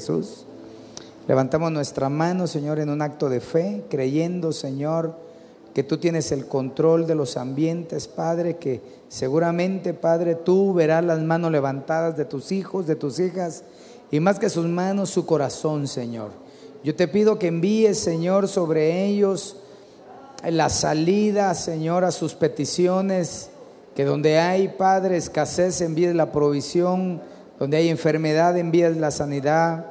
Jesús, levantamos nuestra mano, Señor, en un acto de fe, creyendo, Señor, que tú tienes el control de los ambientes, Padre, que seguramente, Padre, tú verás las manos levantadas de tus hijos, de tus hijas, y más que sus manos, su corazón, Señor. Yo te pido que envíes, Señor, sobre ellos la salida, Señor, a sus peticiones, que donde hay, Padre, escasez, envíes la provisión donde hay enfermedad, envías la sanidad.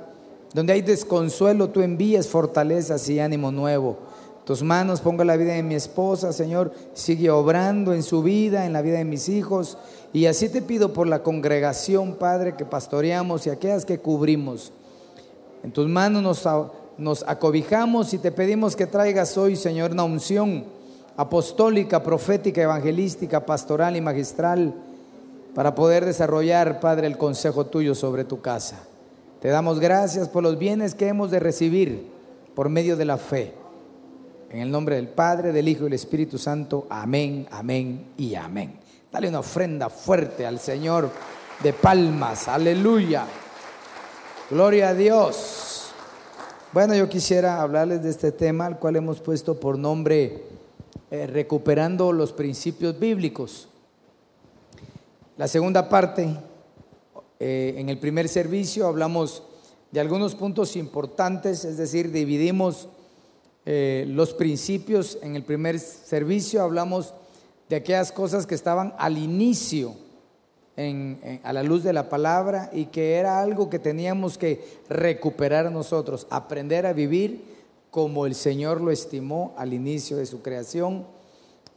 Donde hay desconsuelo, tú envías fortalezas y ánimo nuevo. Tus manos pongo la vida de mi esposa, Señor. Sigue obrando en su vida, en la vida de mis hijos. Y así te pido por la congregación, Padre, que pastoreamos y aquellas que cubrimos. En tus manos nos, nos acobijamos y te pedimos que traigas hoy, Señor, una unción apostólica, profética, evangelística, pastoral y magistral para poder desarrollar, Padre, el consejo tuyo sobre tu casa. Te damos gracias por los bienes que hemos de recibir por medio de la fe. En el nombre del Padre, del Hijo y del Espíritu Santo. Amén, amén y amén. Dale una ofrenda fuerte al Señor de palmas. Aleluya. Gloria a Dios. Bueno, yo quisiera hablarles de este tema, al cual hemos puesto por nombre eh, Recuperando los principios bíblicos. La segunda parte, eh, en el primer servicio hablamos de algunos puntos importantes, es decir, dividimos eh, los principios. En el primer servicio hablamos de aquellas cosas que estaban al inicio a la luz de la palabra y que era algo que teníamos que recuperar nosotros, aprender a vivir como el Señor lo estimó al inicio de su creación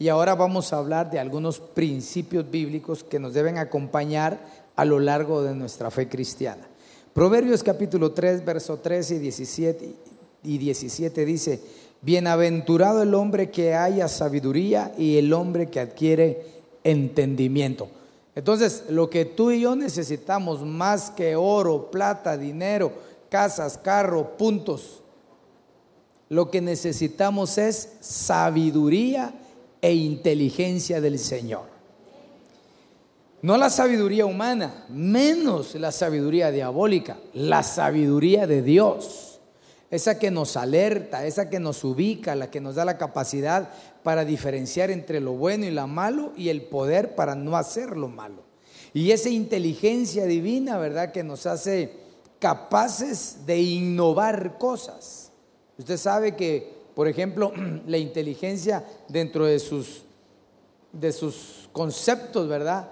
y ahora vamos a hablar de algunos principios bíblicos que nos deben acompañar a lo largo de nuestra fe cristiana. Proverbios capítulo 3, verso 13 y 17, y 17 dice, Bienaventurado el hombre que haya sabiduría y el hombre que adquiere entendimiento. Entonces, lo que tú y yo necesitamos más que oro, plata, dinero, casas, carro, puntos, lo que necesitamos es sabiduría e inteligencia del Señor. No la sabiduría humana, menos la sabiduría diabólica, la sabiduría de Dios. Esa que nos alerta, esa que nos ubica, la que nos da la capacidad para diferenciar entre lo bueno y lo malo y el poder para no hacer lo malo. Y esa inteligencia divina, ¿verdad? Que nos hace capaces de innovar cosas. Usted sabe que por ejemplo, la inteligencia dentro de sus, de sus conceptos, ¿verdad?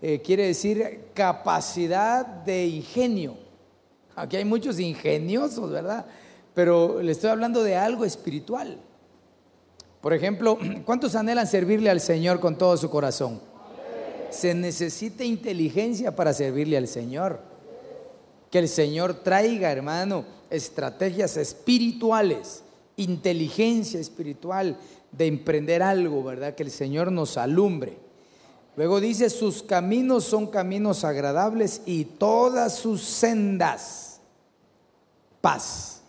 Eh, quiere decir capacidad de ingenio. Aquí hay muchos ingeniosos, ¿verdad? Pero le estoy hablando de algo espiritual. Por ejemplo, ¿cuántos anhelan servirle al Señor con todo su corazón? Se necesita inteligencia para servirle al Señor. Que el Señor traiga, hermano, estrategias espirituales inteligencia espiritual de emprender algo, ¿verdad? Que el Señor nos alumbre. Luego dice, sus caminos son caminos agradables y todas sus sendas paz.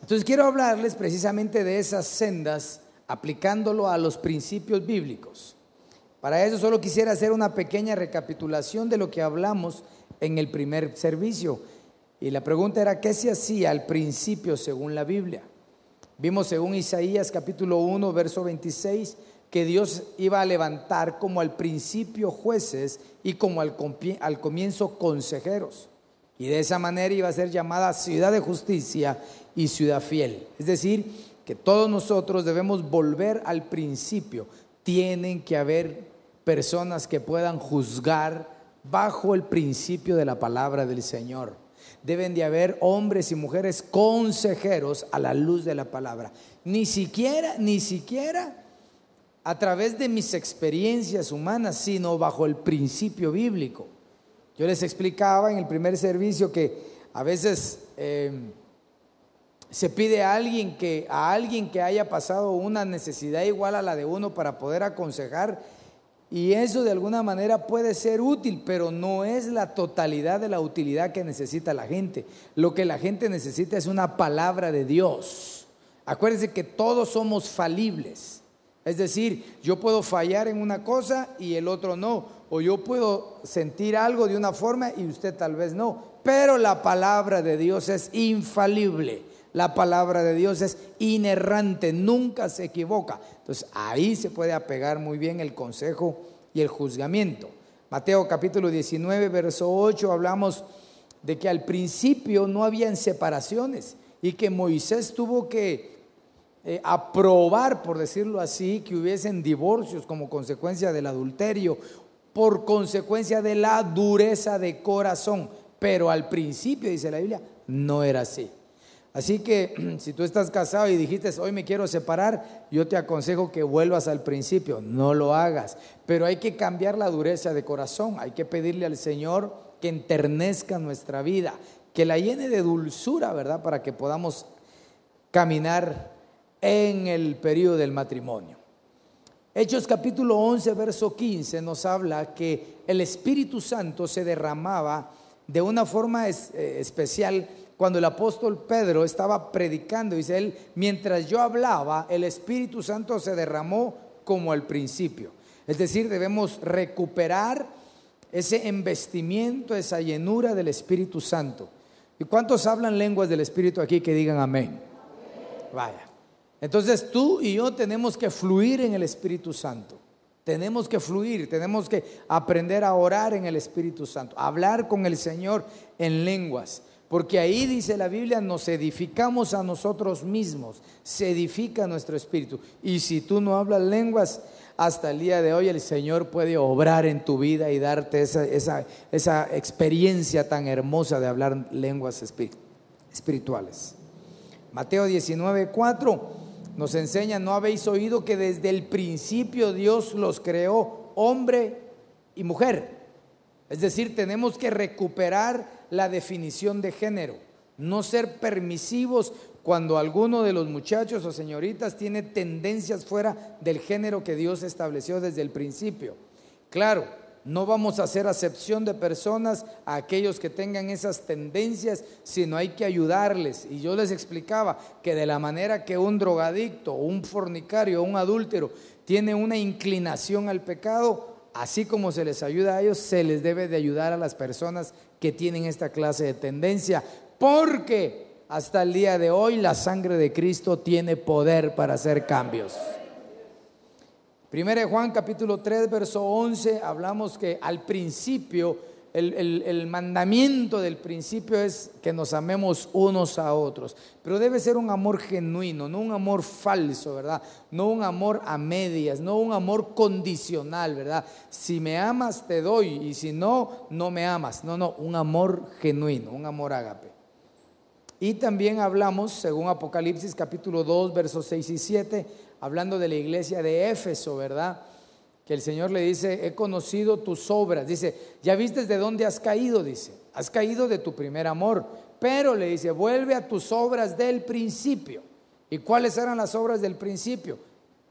Entonces quiero hablarles precisamente de esas sendas aplicándolo a los principios bíblicos. Para eso solo quisiera hacer una pequeña recapitulación de lo que hablamos en el primer servicio. Y la pregunta era, ¿qué se hacía al principio según la Biblia? Vimos según Isaías capítulo 1, verso 26, que Dios iba a levantar como al principio jueces y como al, al comienzo consejeros. Y de esa manera iba a ser llamada ciudad de justicia y ciudad fiel. Es decir, que todos nosotros debemos volver al principio. Tienen que haber personas que puedan juzgar bajo el principio de la palabra del Señor deben de haber hombres y mujeres consejeros a la luz de la palabra. Ni siquiera, ni siquiera a través de mis experiencias humanas, sino bajo el principio bíblico. Yo les explicaba en el primer servicio que a veces eh, se pide a alguien que a alguien que haya pasado una necesidad igual a la de uno para poder aconsejar y eso de alguna manera puede ser útil, pero no es la totalidad de la utilidad que necesita la gente. Lo que la gente necesita es una palabra de Dios. Acuérdense que todos somos falibles. Es decir, yo puedo fallar en una cosa y el otro no. O yo puedo sentir algo de una forma y usted tal vez no. Pero la palabra de Dios es infalible. La palabra de Dios es inerrante, nunca se equivoca. Entonces ahí se puede apegar muy bien el consejo y el juzgamiento. Mateo capítulo 19, verso 8, hablamos de que al principio no habían separaciones y que Moisés tuvo que eh, aprobar, por decirlo así, que hubiesen divorcios como consecuencia del adulterio, por consecuencia de la dureza de corazón. Pero al principio, dice la Biblia, no era así. Así que si tú estás casado y dijiste, hoy me quiero separar, yo te aconsejo que vuelvas al principio, no lo hagas. Pero hay que cambiar la dureza de corazón, hay que pedirle al Señor que enternezca nuestra vida, que la llene de dulzura, ¿verdad? Para que podamos caminar en el periodo del matrimonio. Hechos capítulo 11, verso 15 nos habla que el Espíritu Santo se derramaba de una forma eh, especial cuando el apóstol Pedro estaba predicando, dice él, mientras yo hablaba, el Espíritu Santo se derramó como al principio. Es decir, debemos recuperar ese embestimiento, esa llenura del Espíritu Santo. ¿Y cuántos hablan lenguas del Espíritu aquí que digan amén? Vaya. Entonces tú y yo tenemos que fluir en el Espíritu Santo. Tenemos que fluir, tenemos que aprender a orar en el Espíritu Santo, hablar con el Señor en lenguas. Porque ahí dice la Biblia, nos edificamos a nosotros mismos, se edifica nuestro espíritu. Y si tú no hablas lenguas, hasta el día de hoy el Señor puede obrar en tu vida y darte esa, esa, experiencia tan hermosa de hablar lenguas espirituales. Mateo 19, 4 nos enseña, no habéis oído que desde el principio Dios los creó hombre y mujer. Es decir, tenemos que recuperar la definición de género, no ser permisivos cuando alguno de los muchachos o señoritas tiene tendencias fuera del género que Dios estableció desde el principio. Claro, no vamos a hacer acepción de personas a aquellos que tengan esas tendencias, sino hay que ayudarles. Y yo les explicaba que de la manera que un drogadicto, un fornicario, un adúltero tiene una inclinación al pecado, así como se les ayuda a ellos, se les debe de ayudar a las personas que tienen esta clase de tendencia, porque hasta el día de hoy la sangre de Cristo tiene poder para hacer cambios. Primero Juan capítulo 3, verso 11, hablamos que al principio el, mandamiento del principio es que nos amemos unos a otros, pero debe ser un amor genuino, no un amor falso, ¿verdad? No un amor a medias, no un amor condicional, ¿verdad? Si me amas, te doy, y si no, no me amas. No, no, un amor genuino, un amor ágape. Y también hablamos, según Apocalipsis capítulo 2, versos 6 y 7, hablando de la iglesia de Éfeso, ¿verdad? Que el Señor le dice, he conocido tus obras. Dice, ya viste de dónde has caído, dice, has caído de tu primer amor. Pero le dice, vuelve a tus obras del principio. ¿Y cuáles eran las obras del principio?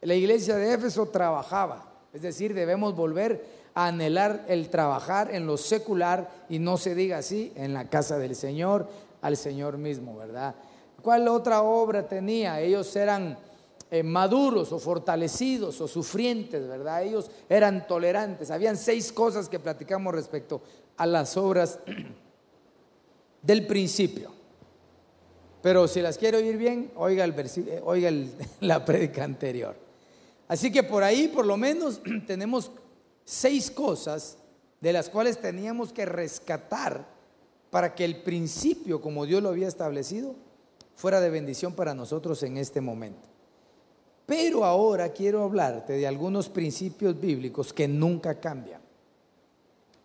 La iglesia de Éfeso trabajaba. Es decir, debemos volver a anhelar el trabajar en lo secular y no se diga así, en la casa del Señor, al Señor mismo, ¿verdad? ¿Cuál otra obra tenía? Ellos eran eh, maduros o fortalecidos o sufrientes, ¿verdad? Ellos eran tolerantes. Habían seis cosas que platicamos respecto a las obras del principio. Pero si las quiero oír bien, oiga, el eh, oiga la prédica anterior. Así que por ahí, por lo menos, tenemos seis cosas de las cuales teníamos que rescatar para que el principio, como Dios lo había establecido, fuera de bendición para nosotros en este momento. Pero ahora quiero hablarte de algunos principios bíblicos que nunca cambian.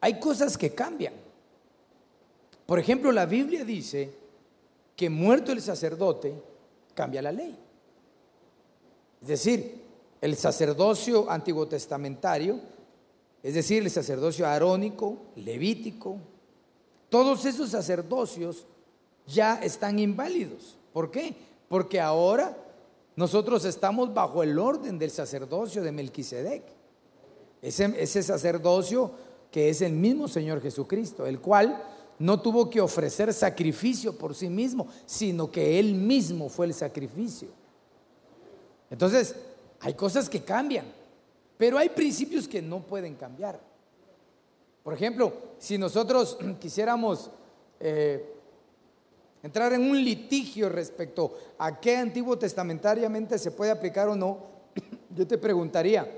Hay cosas que cambian. Por ejemplo, la Biblia dice que muerto el sacerdote, cambia la ley. Es decir, el sacerdocio antiguo testamentario, es decir, el sacerdocio arónico, levítico, todos esos sacerdocios ya están inválidos. ¿Por qué? Porque ahora nosotros estamos bajo el orden del sacerdocio de Melquisedec. Ese, sacerdocio que es el mismo Señor Jesucristo, el cual no tuvo que ofrecer sacrificio por sí mismo, sino que Él mismo fue el sacrificio. Entonces, hay cosas que cambian, pero hay principios que no pueden cambiar. Por ejemplo, si nosotros quisiéramos eh, entrar en un litigio respecto a qué antiguo testamentariamente se puede aplicar o no, yo te preguntaría,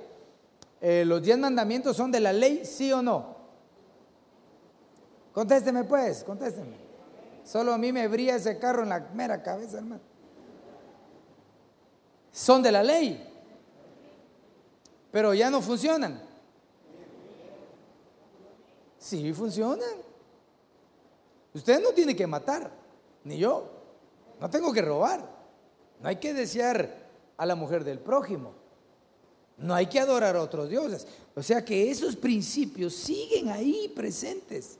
eh, ¿los diez mandamientos son de la ley, sí o no? Contésteme pues, contésteme. Solo a mí me brilla ese carro en la mera cabeza, hermano. Son de la ley, pero ya no funcionan. Sí funcionan. Usted no tiene que matar, ni yo. No tengo que robar. No hay que desear a la mujer del prójimo. No hay que adorar a otros dioses. O sea que esos principios siguen ahí presentes.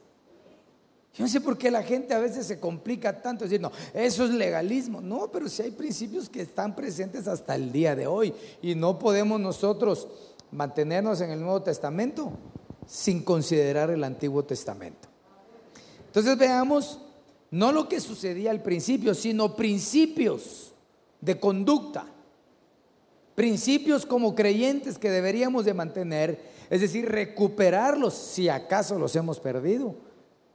Yo no sé por qué la gente a veces se complica tanto diciendo, eso es legalismo. No, pero si hay principios que están presentes hasta el día de hoy y no podemos nosotros mantenernos en el Nuevo Testamento sin considerar el Antiguo Testamento. Entonces veamos no lo que sucedía al principio, sino principios de conducta, principios como creyentes que deberíamos de mantener, es decir, recuperarlos si acaso los hemos perdido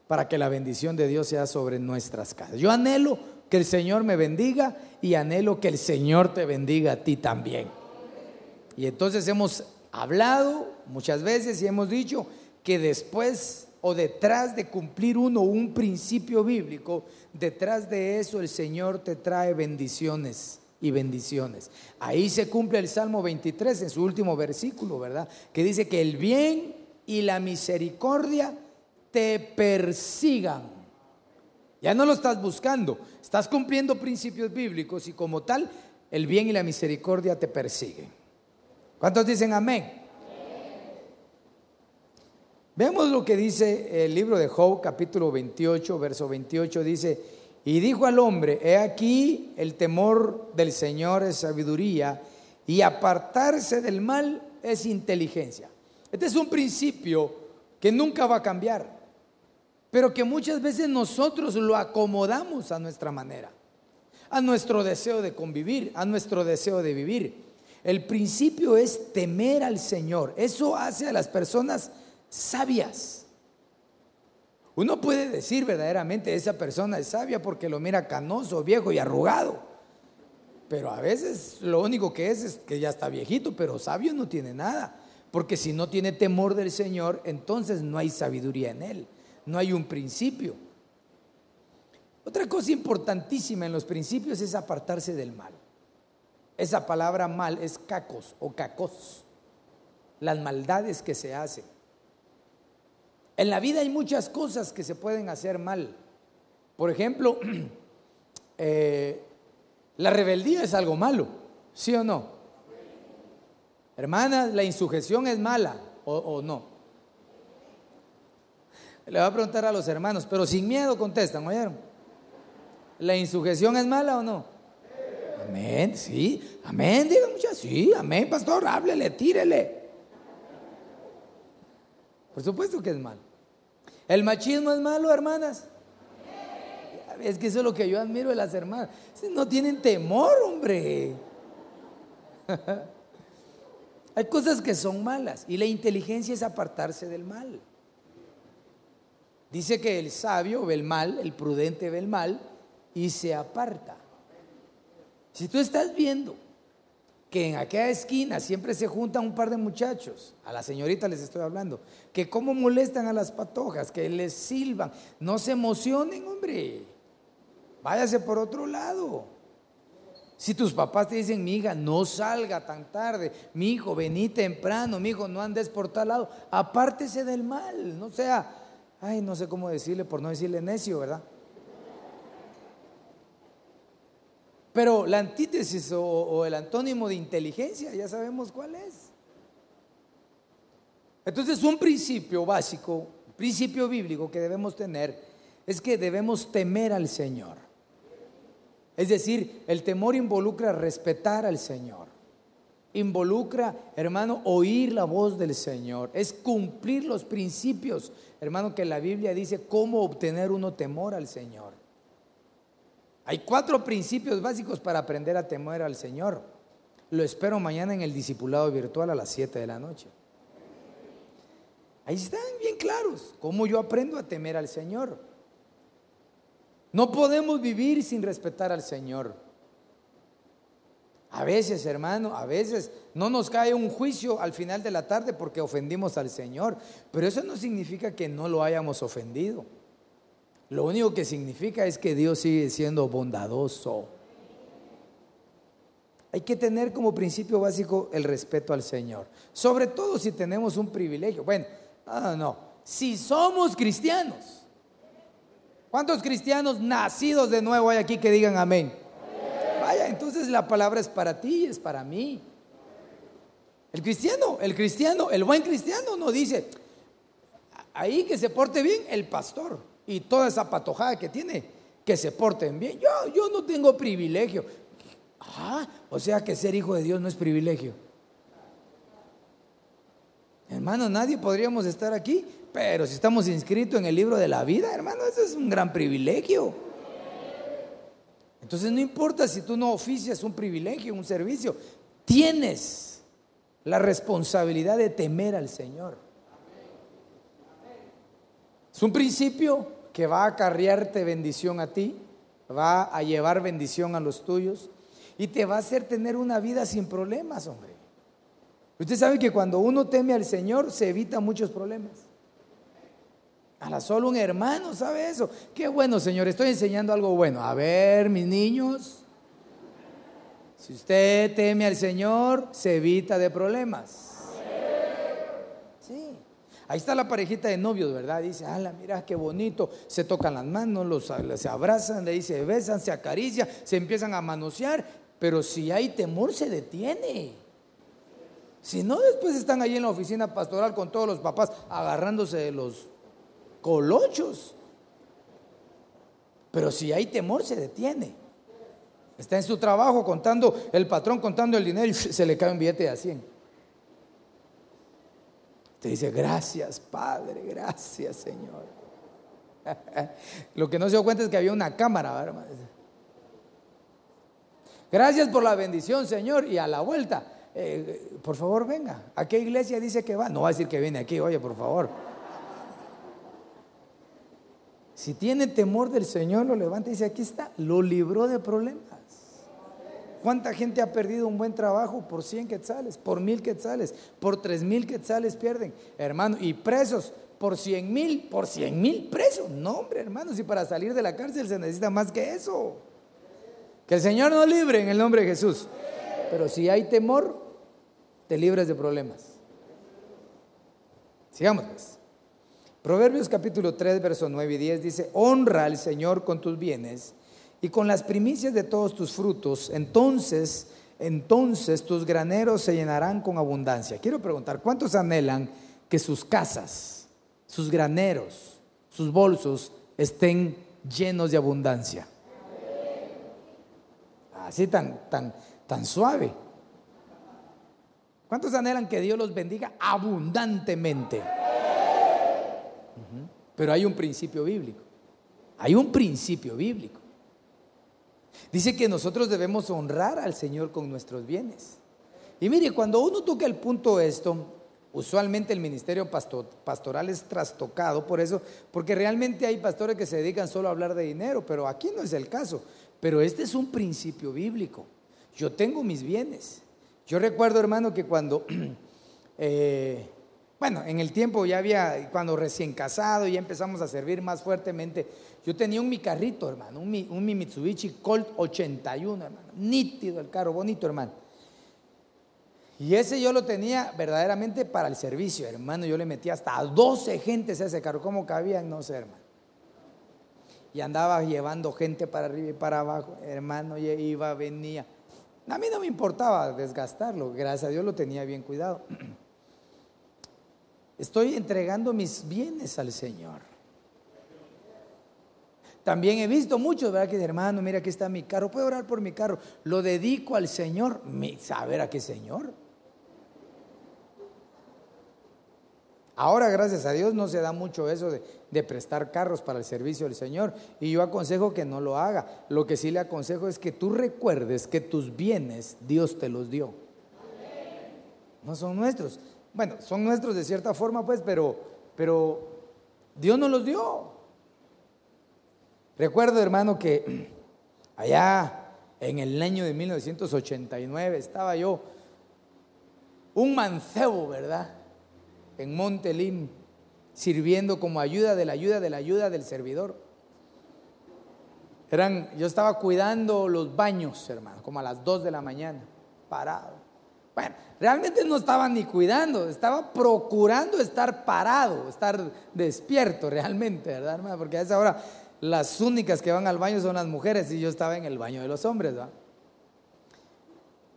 para que la bendición de Dios sea sobre nuestras casas. Yo anhelo que el Señor me bendiga y anhelo que el Señor te bendiga a ti también. Y entonces hemos hablado muchas veces y hemos dicho que después o detrás de cumplir uno un principio bíblico, detrás de eso el Señor te trae bendiciones y bendiciones. Ahí se cumple el Salmo 23 en su último versículo, ¿verdad? Que dice que el bien y la misericordia te persigan. Ya no lo estás buscando, estás cumpliendo principios bíblicos y como tal, el bien y la misericordia te persiguen. ¿Cuántos dicen amén? Vemos lo que dice el libro de Job, capítulo 28, verso 28, dice, y dijo al hombre, he aquí el temor del Señor es sabiduría y apartarse del mal es inteligencia. Este es un principio que nunca va a cambiar pero que muchas veces nosotros lo acomodamos a nuestra manera, a nuestro deseo de convivir, a nuestro deseo de vivir. El principio es temer al Señor. Eso hace a las personas sabias. Uno puede decir verdaderamente esa persona es sabia porque lo mira canoso, viejo y arrugado. Pero a veces lo único que es es que ya está viejito, pero sabio no tiene nada. Porque si no tiene temor del Señor, entonces no hay sabiduría en él no hay un principio. Otra cosa importantísima en los principios es apartarse del mal. Esa palabra mal es cacos o cacos, las maldades que se hacen. En la vida hay muchas cosas que se pueden hacer mal. Por ejemplo, eh, la rebeldía es algo malo, ¿sí o no? Hermanas, la insujeción es mala o, no. Le voy a preguntar a los hermanos, pero sin miedo contestan, ¿oyeron? ¿La insujeción es mala o no? Amén, sí, amén, diga muchas, sí, amén, pastor, háblele, tírele. Por supuesto que es malo. ¿El machismo es malo, hermanas? Es que eso es lo que yo admiro de las hermanas. No tienen temor, hombre. Hay cosas que son malas y la inteligencia es apartarse del mal. Dice que el sabio ve el mal, el prudente ve el mal y se aparta. Si tú estás viendo que en aquella esquina siempre se juntan un par de muchachos, a la señorita les estoy hablando, que cómo molestan a las patojas, que les silban, no se emocionen, hombre, váyase por otro lado. Si tus papás te dicen, mi hija, no salga tan tarde, mi hijo, vení temprano, mi hijo, no andes por tal lado, apártese del mal, no sea ay, no sé cómo decirle, por no decirle necio, ¿verdad? Pero la antítesis o, el antónimo de inteligencia, ya sabemos cuál es. Entonces, un principio básico, principio bíblico que debemos tener es que debemos temer al Señor. Es decir, el temor involucra respetar al Señor. Involucra, hermano, oír la voz del Señor. Es cumplir los principios, hermano, que la Biblia dice cómo obtener uno temor al Señor. Hay cuatro principios básicos para aprender a temer al Señor. Lo espero mañana en el discipulado virtual a las 7 de la noche. Ahí están bien claros cómo yo aprendo a temer al Señor. No podemos vivir sin respetar al Señor. A veces, hermano, a veces no nos cae un juicio al final de la tarde porque ofendimos al Señor, pero eso no significa que no lo hayamos ofendido. Lo único que significa es que Dios sigue siendo bondadoso. Hay que tener como principio básico el respeto al Señor, sobre todo si tenemos un privilegio. Bueno, no, no, no. Si somos cristianos, ¿Cuántos cristianos nacidos de nuevo hay aquí que digan amén? Vaya, entonces la palabra es para ti y es para mí. El cristiano, el cristiano, el buen cristiano no dice, ahí que se porte bien el pastor y toda esa patojada que tiene, que se porten bien. Yo, yo no tengo privilegio. Ah, o sea que ser hijo de Dios no es privilegio. Hermano, nadie podríamos estar aquí pero si estamos inscritos en el libro de la vida, hermano, eso es un gran privilegio. Entonces no importa si tú no oficias un privilegio, un servicio, tienes la responsabilidad de temer al Señor. Es un principio que va a acarrearte bendición a ti, va a llevar bendición a los tuyos y te va a hacer tener una vida sin problemas, hombre. Usted sabe que cuando uno teme al Señor se evita muchos problemas. A la solo un hermano sabe eso. Qué bueno, Señor, estoy enseñando algo bueno. A ver, mis niños, si usted teme al Señor, se evita de problemas. Ahí está la parejita de novios, ¿verdad? Dice, ala, mira qué bonito. Se tocan las manos, los, se abrazan, le dice, besan, se acarician, se empiezan a manosear. Pero si hay temor, se detiene. Si no, después están ahí en la oficina pastoral con todos los papás agarrándose de los colochos. Pero si hay temor, se detiene. Está en su trabajo contando, el patrón contando el dinero y se le cae un billete de a 100. Dice, gracias Padre, gracias Señor. Lo que no se dio cuenta es que había una cámara. Gracias por la bendición, Señor. Y a la vuelta, eh, por favor, venga. ¿A qué iglesia dice que va? No va a decir que viene aquí, oye, por favor. Si tiene temor del Señor, lo levanta y dice, aquí está, lo libró de problemas. ¿Cuánta gente ha perdido un buen trabajo por 100 quetzales, por mil quetzales, por tres mil quetzales pierden, hermano? Y presos por 100 mil, por 100 mil presos. No, hombre, hermano, si para salir de la cárcel se necesita más que eso. Que el Señor nos libre en el nombre de Jesús. Pero si hay temor, te libres de problemas. Sigamos pues. Proverbios capítulo 3, verso 9 y 10 dice, honra al Señor con tus bienes y con las primicias de todos tus frutos, entonces, entonces tus graneros se llenarán con abundancia. Quiero preguntar, ¿cuántos anhelan que sus casas, sus graneros, sus bolsos estén llenos de abundancia? Así tan, tan, tan suave. ¿Cuántos anhelan que Dios los bendiga abundantemente? Pero hay un principio bíblico. Hay un principio bíblico. Dice que nosotros debemos honrar al Señor con nuestros bienes. Y mire, cuando uno toca el punto esto, usualmente el ministerio pastoral es trastocado por eso, porque realmente hay pastores que se dedican solo a hablar de dinero, pero aquí no es el caso. Pero este es un principio bíblico. Yo tengo mis bienes. Yo recuerdo, hermano, que cuando eh, bueno, en el tiempo ya había, cuando recién casado, ya empezamos a servir más fuertemente. Yo tenía un mi carrito, hermano, un mi, un Mitsubishi Colt 81, hermano. Nítido el carro, bonito, hermano. Y ese yo lo tenía verdaderamente para el servicio, hermano. Yo le metía hasta 12 gentes a ese carro. ¿Cómo cabían? No sé, hermano. y andaba llevando gente para arriba y para abajo, hermano, iba, venía. A mí no me importaba desgastarlo, gracias a Dios lo tenía bien cuidado. Estoy entregando mis bienes al Señor. También he visto muchos, ¿verdad? Que hermano, mira, aquí está mi carro, puedo orar por mi carro. Lo dedico al Señor. ¿Saber a qué Señor? Ahora, gracias a Dios, no se da mucho eso de, prestar carros para el servicio del Señor. Y yo aconsejo que no lo haga. Lo que sí le aconsejo es que tú recuerdes que tus bienes Dios te los dio. No son nuestros. Bueno, son nuestros de cierta forma, pues, pero, pero Dios nos los dio. Recuerdo, hermano, que allá en el año de 1989 estaba yo, un mancebo, ¿verdad? en Montelim, sirviendo como ayuda de la ayuda de la ayuda del servidor. Eran, yo estaba cuidando los baños, hermano, como a las 2 de la mañana, parado. Bueno, realmente no estaba ni cuidando, estaba procurando estar parado, estar despierto realmente, ¿verdad, hermano? Porque a esa hora las únicas que van al baño son las mujeres y yo estaba en el baño de los hombres, ¿verdad?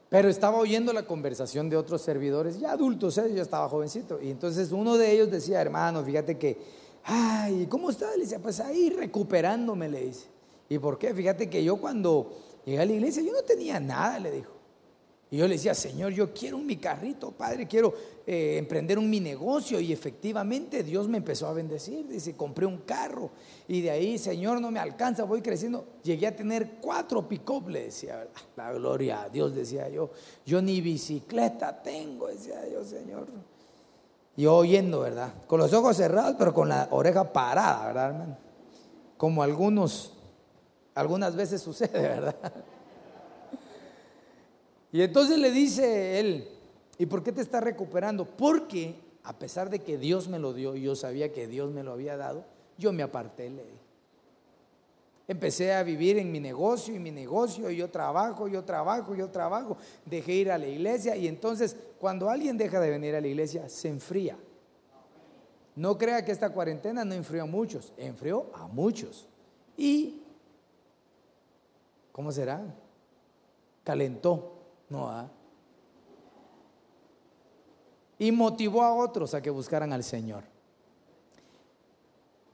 Pero estaba oyendo la conversación de otros servidores, ya adultos, ¿eh? yo estaba jovencito. Y entonces uno de ellos decía, hermano, fíjate que, ay, ¿cómo está? Le decía, pues ahí recuperándome, le dice. ¿Y por qué? Fíjate que yo cuando llegué a la iglesia, yo no tenía nada, le dijo. Y yo le decía, Señor, yo quiero mi carrito, Padre, quiero eh, emprender un mi negocio. Y efectivamente Dios me empezó a bendecir. Dice, compré un carro. Y de ahí, Señor, no me alcanza, voy creciendo. Llegué a tener cuatro pick-up, le decía, la gloria a Dios, decía yo. Yo ni bicicleta tengo, decía yo, Señor. Yo oyendo, ¿verdad? Con los ojos cerrados, pero con la oreja parada, ¿verdad, hermano? Como algunos, algunas veces sucede, ¿verdad? Y entonces le dice él, ¿y por qué te está recuperando? Porque a pesar de que Dios me lo dio y yo sabía que Dios me lo había dado, yo me aparté, le dije. Empecé a vivir en mi negocio y mi negocio, y yo trabajo, yo trabajo, yo trabajo. Dejé ir a la iglesia y entonces cuando alguien deja de venir a la iglesia, se enfría. No crea que esta cuarentena no enfrió a muchos, enfrió a muchos. Y, ¿cómo será? Calentó no. Y motivó a otros a que buscaran al Señor.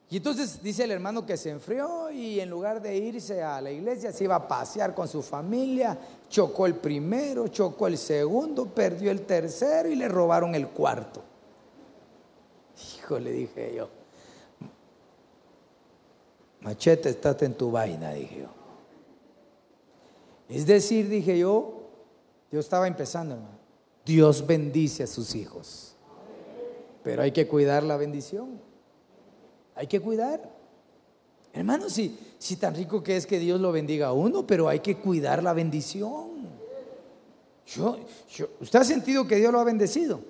Y entonces dice el hermano que se enfrió y en lugar de irse a la iglesia se iba a pasear con su familia, chocó el primero, chocó el segundo, perdió el tercero y le robaron el cuarto. Hijo, le dije yo, machete, estate en tu vaina, dije yo. Es decir, dije yo, yo estaba empezando, hermano. Dios bendice a sus hijos. Pero hay que cuidar la bendición. Hay que cuidar. Hermano, si, si tan rico que es que Dios lo bendiga a uno, pero hay que cuidar la bendición. Yo, ¿Usted ha sentido que Dios lo ha bendecido?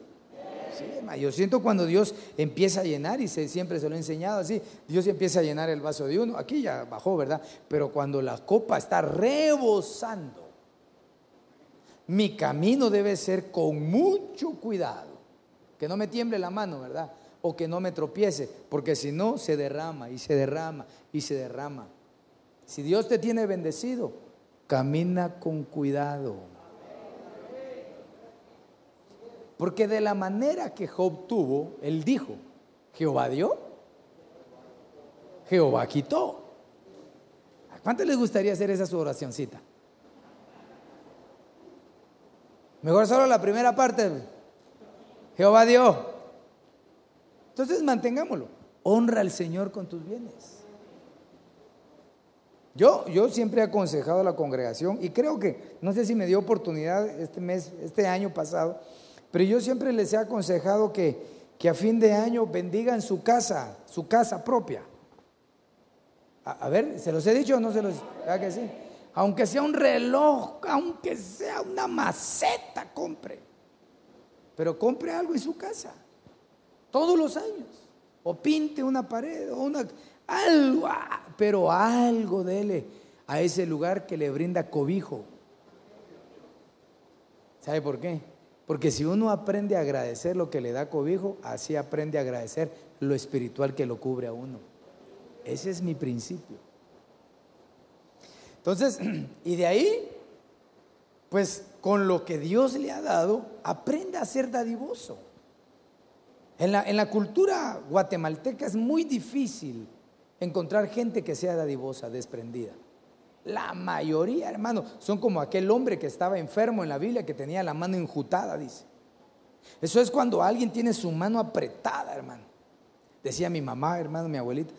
Sí, yo siento cuando Dios empieza a llenar, y siempre se lo he enseñado así, Dios empieza a llenar el vaso de uno, aquí ya bajó, ¿verdad? Pero cuando la copa está rebosando, mi camino debe ser con mucho cuidado. Que no me tiemble la mano, ¿verdad? O que no me tropiece, porque si no, se derrama y se derrama y se derrama. Si Dios te tiene bendecido, camina con cuidado. Porque de la manera que Job tuvo, él dijo, Jehová dio, Jehová quitó. ¿A cuánto les gustaría hacer esa su oracioncita? Mejor solo la primera parte. Jehová dio. Entonces mantengámoslo. Honra al Señor con tus bienes. Yo, yo siempre he aconsejado a la congregación y creo que, no sé si me dio oportunidad este mes, este año pasado, pero yo siempre les he aconsejado que, que a fin de año bendigan su casa, su casa propia. A, ver, ¿se los he dicho o no se los? ¿Verdad que sí? Aunque sea un reloj, aunque sea una maceta, compre. Pero compre algo en su casa, todos los años. O pinte una pared, o una, algo, ah, pero algo dele a ese lugar que le brinda cobijo. ¿Sabe por qué? Porque si uno aprende a agradecer lo que le da cobijo, así aprende a agradecer lo espiritual que lo cubre a uno. Ese es mi principio. Entonces, y de ahí, pues con lo que Dios le ha dado, aprenda a ser dadivoso. En la, en la cultura guatemalteca es muy difícil encontrar gente que sea dadivosa, desprendida. La mayoría, hermano, son como aquel hombre que estaba enfermo en la Biblia que tenía la mano enjutada, dice. Eso es cuando alguien tiene su mano apretada, hermano. Decía mi mamá, hermano, mi abuelita,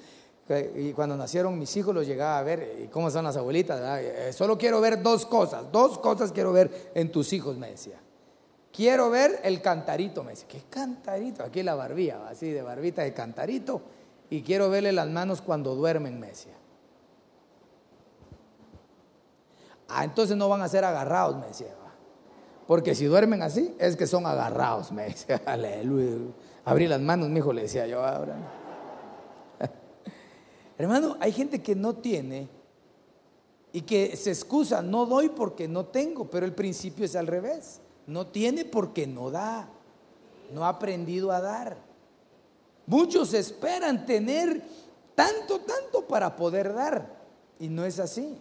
y cuando nacieron mis hijos los llegaba a ver, ¿y cómo son las abuelitas? Eh, solo quiero ver dos cosas, dos cosas quiero ver en tus hijos, me decía. Quiero ver el cantarito, me decía. ¿Qué cantarito? Aquí la barbilla, así de barbita de cantarito. Y quiero verle las manos cuando duermen, me decía. Ah, entonces no van a ser agarrados, me decía. Porque si duermen así, es que son agarrados, me decía. Aleluya. Abrí las manos, mi hijo, le decía yo ahora. Hermano, hay gente que no tiene y que se excusa, no doy porque no tengo, pero el principio es al revés. No tiene porque no da. No ha aprendido a dar. Muchos esperan tener tanto, tanto para poder dar. Y no es así.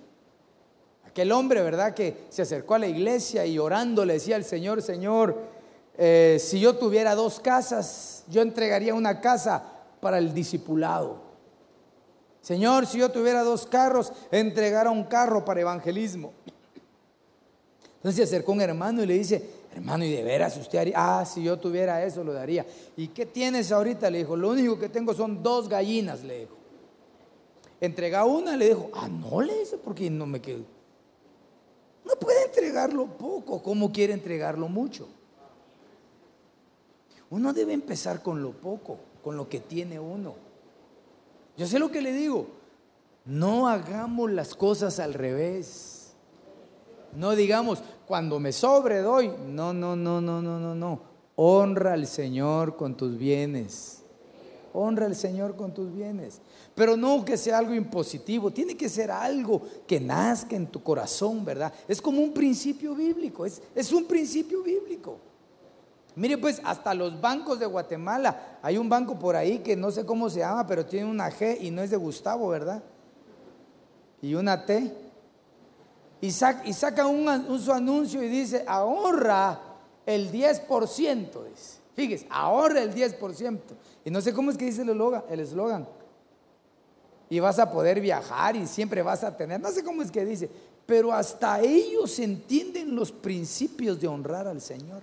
Aquel hombre, ¿verdad? Que se acercó a la iglesia y orando le decía al Señor, Señor, eh, si yo tuviera dos casas, yo entregaría una casa para el discipulado. Señor, si yo tuviera dos carros, entregara un carro para evangelismo. Entonces se acercó un hermano y le dice, hermano, ¿y de veras usted haría? Ah, si yo tuviera eso, lo daría. ¿Y qué tienes ahorita? Le dijo, lo único que tengo son dos gallinas, le dijo. Entrega una, le dijo, ah, no, le dice, porque no me quedo. No puede entregarlo poco, como quiere entregarlo mucho. Uno debe empezar con lo poco, con lo que tiene uno. Yo sé lo que le digo, no hagamos las cosas al revés. No digamos, cuando me sobre doy. No, no, no, no, no, no, no. Honra al Señor con tus bienes. Honra al Señor con tus bienes. Pero no que sea algo impositivo, tiene que ser algo que nazca en tu corazón, ¿verdad? Es como un principio bíblico, es, es un principio bíblico. Mire pues, hasta los bancos de Guatemala, hay un banco por ahí que no sé cómo se llama, pero tiene una G y no es de Gustavo, ¿verdad? Y una T. Y, saca, un, su anuncio y dice, ahorra el 10%, dice. Fíjese, ahorra el 10%. Y no sé cómo es que dice el eslogan y vas a poder viajar y siempre vas a tener, no sé cómo es que dice, pero hasta ellos entienden los principios de honrar al Señor.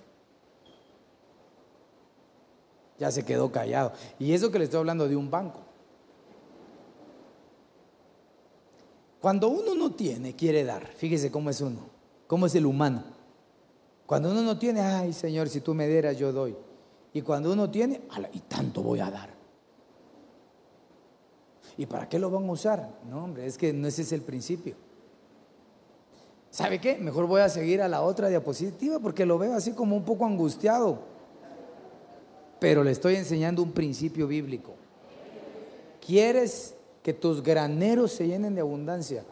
Ya se quedó callado. Y eso que le estoy hablando de un banco. Cuando uno no tiene, quiere dar. Fíjese cómo es uno, cómo es el humano. Cuando uno no tiene, ay Señor, si tú me dieras, yo doy. Y cuando uno tiene, y tanto voy a dar. ¿Y para qué lo van a usar? No, hombre, es que no ese es el principio. ¿Sabe qué? Mejor voy a seguir a la otra diapositiva porque lo veo así como un poco angustiado. Pero le estoy enseñando un principio bíblico. ¿Quieres que tus graneros se llenen de abundancia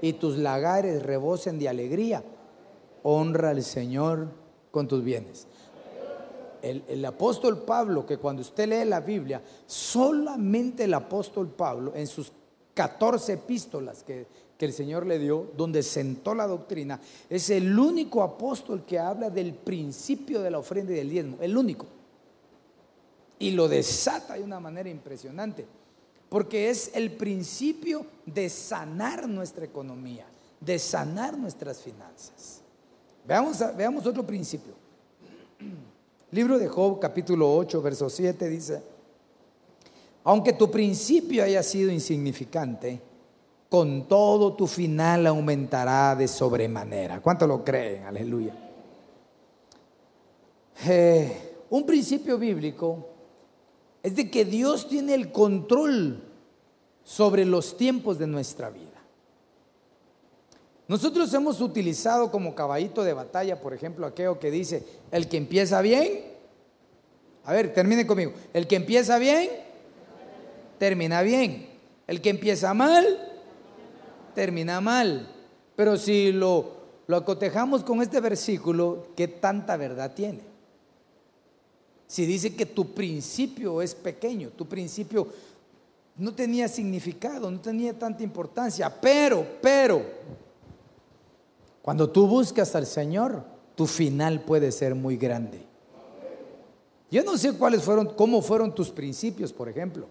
y tus lagares rebosen de alegría? Honra al Señor con tus bienes el, apóstol Pablo, que cuando usted lee la Biblia, solamente el apóstol Pablo, en sus 14 epístolas que, que el Señor le dio, donde sentó la doctrina, es el único apóstol que habla del principio de la ofrenda y del diezmo, el único. Y lo desata de una manera impresionante, porque es el principio de sanar nuestra economía, de sanar nuestras finanzas. Veamos, veamos otro principio. Libro de Job, capítulo 8, verso 7 dice, aunque tu principio haya sido insignificante, con todo tu final aumentará de sobremanera. ¿Cuánto lo creen? Aleluya. Eh, un principio bíblico es de que Dios tiene el control sobre los tiempos de nuestra vida. Nosotros hemos utilizado como caballito de batalla, por ejemplo, aquello que dice, el que empieza bien, a ver, termine conmigo, el que empieza bien, termina bien. El que empieza mal, termina mal. Pero si lo, lo acotejamos con este versículo, ¿qué tanta verdad tiene? Si dice que tu principio es pequeño, tu principio no tenía significado, no tenía tanta importancia, pero, pero, Cuando tú buscas al Señor, tu final puede ser muy grande. Yo no sé cuáles fueron, cómo fueron tus principios, por ejemplo.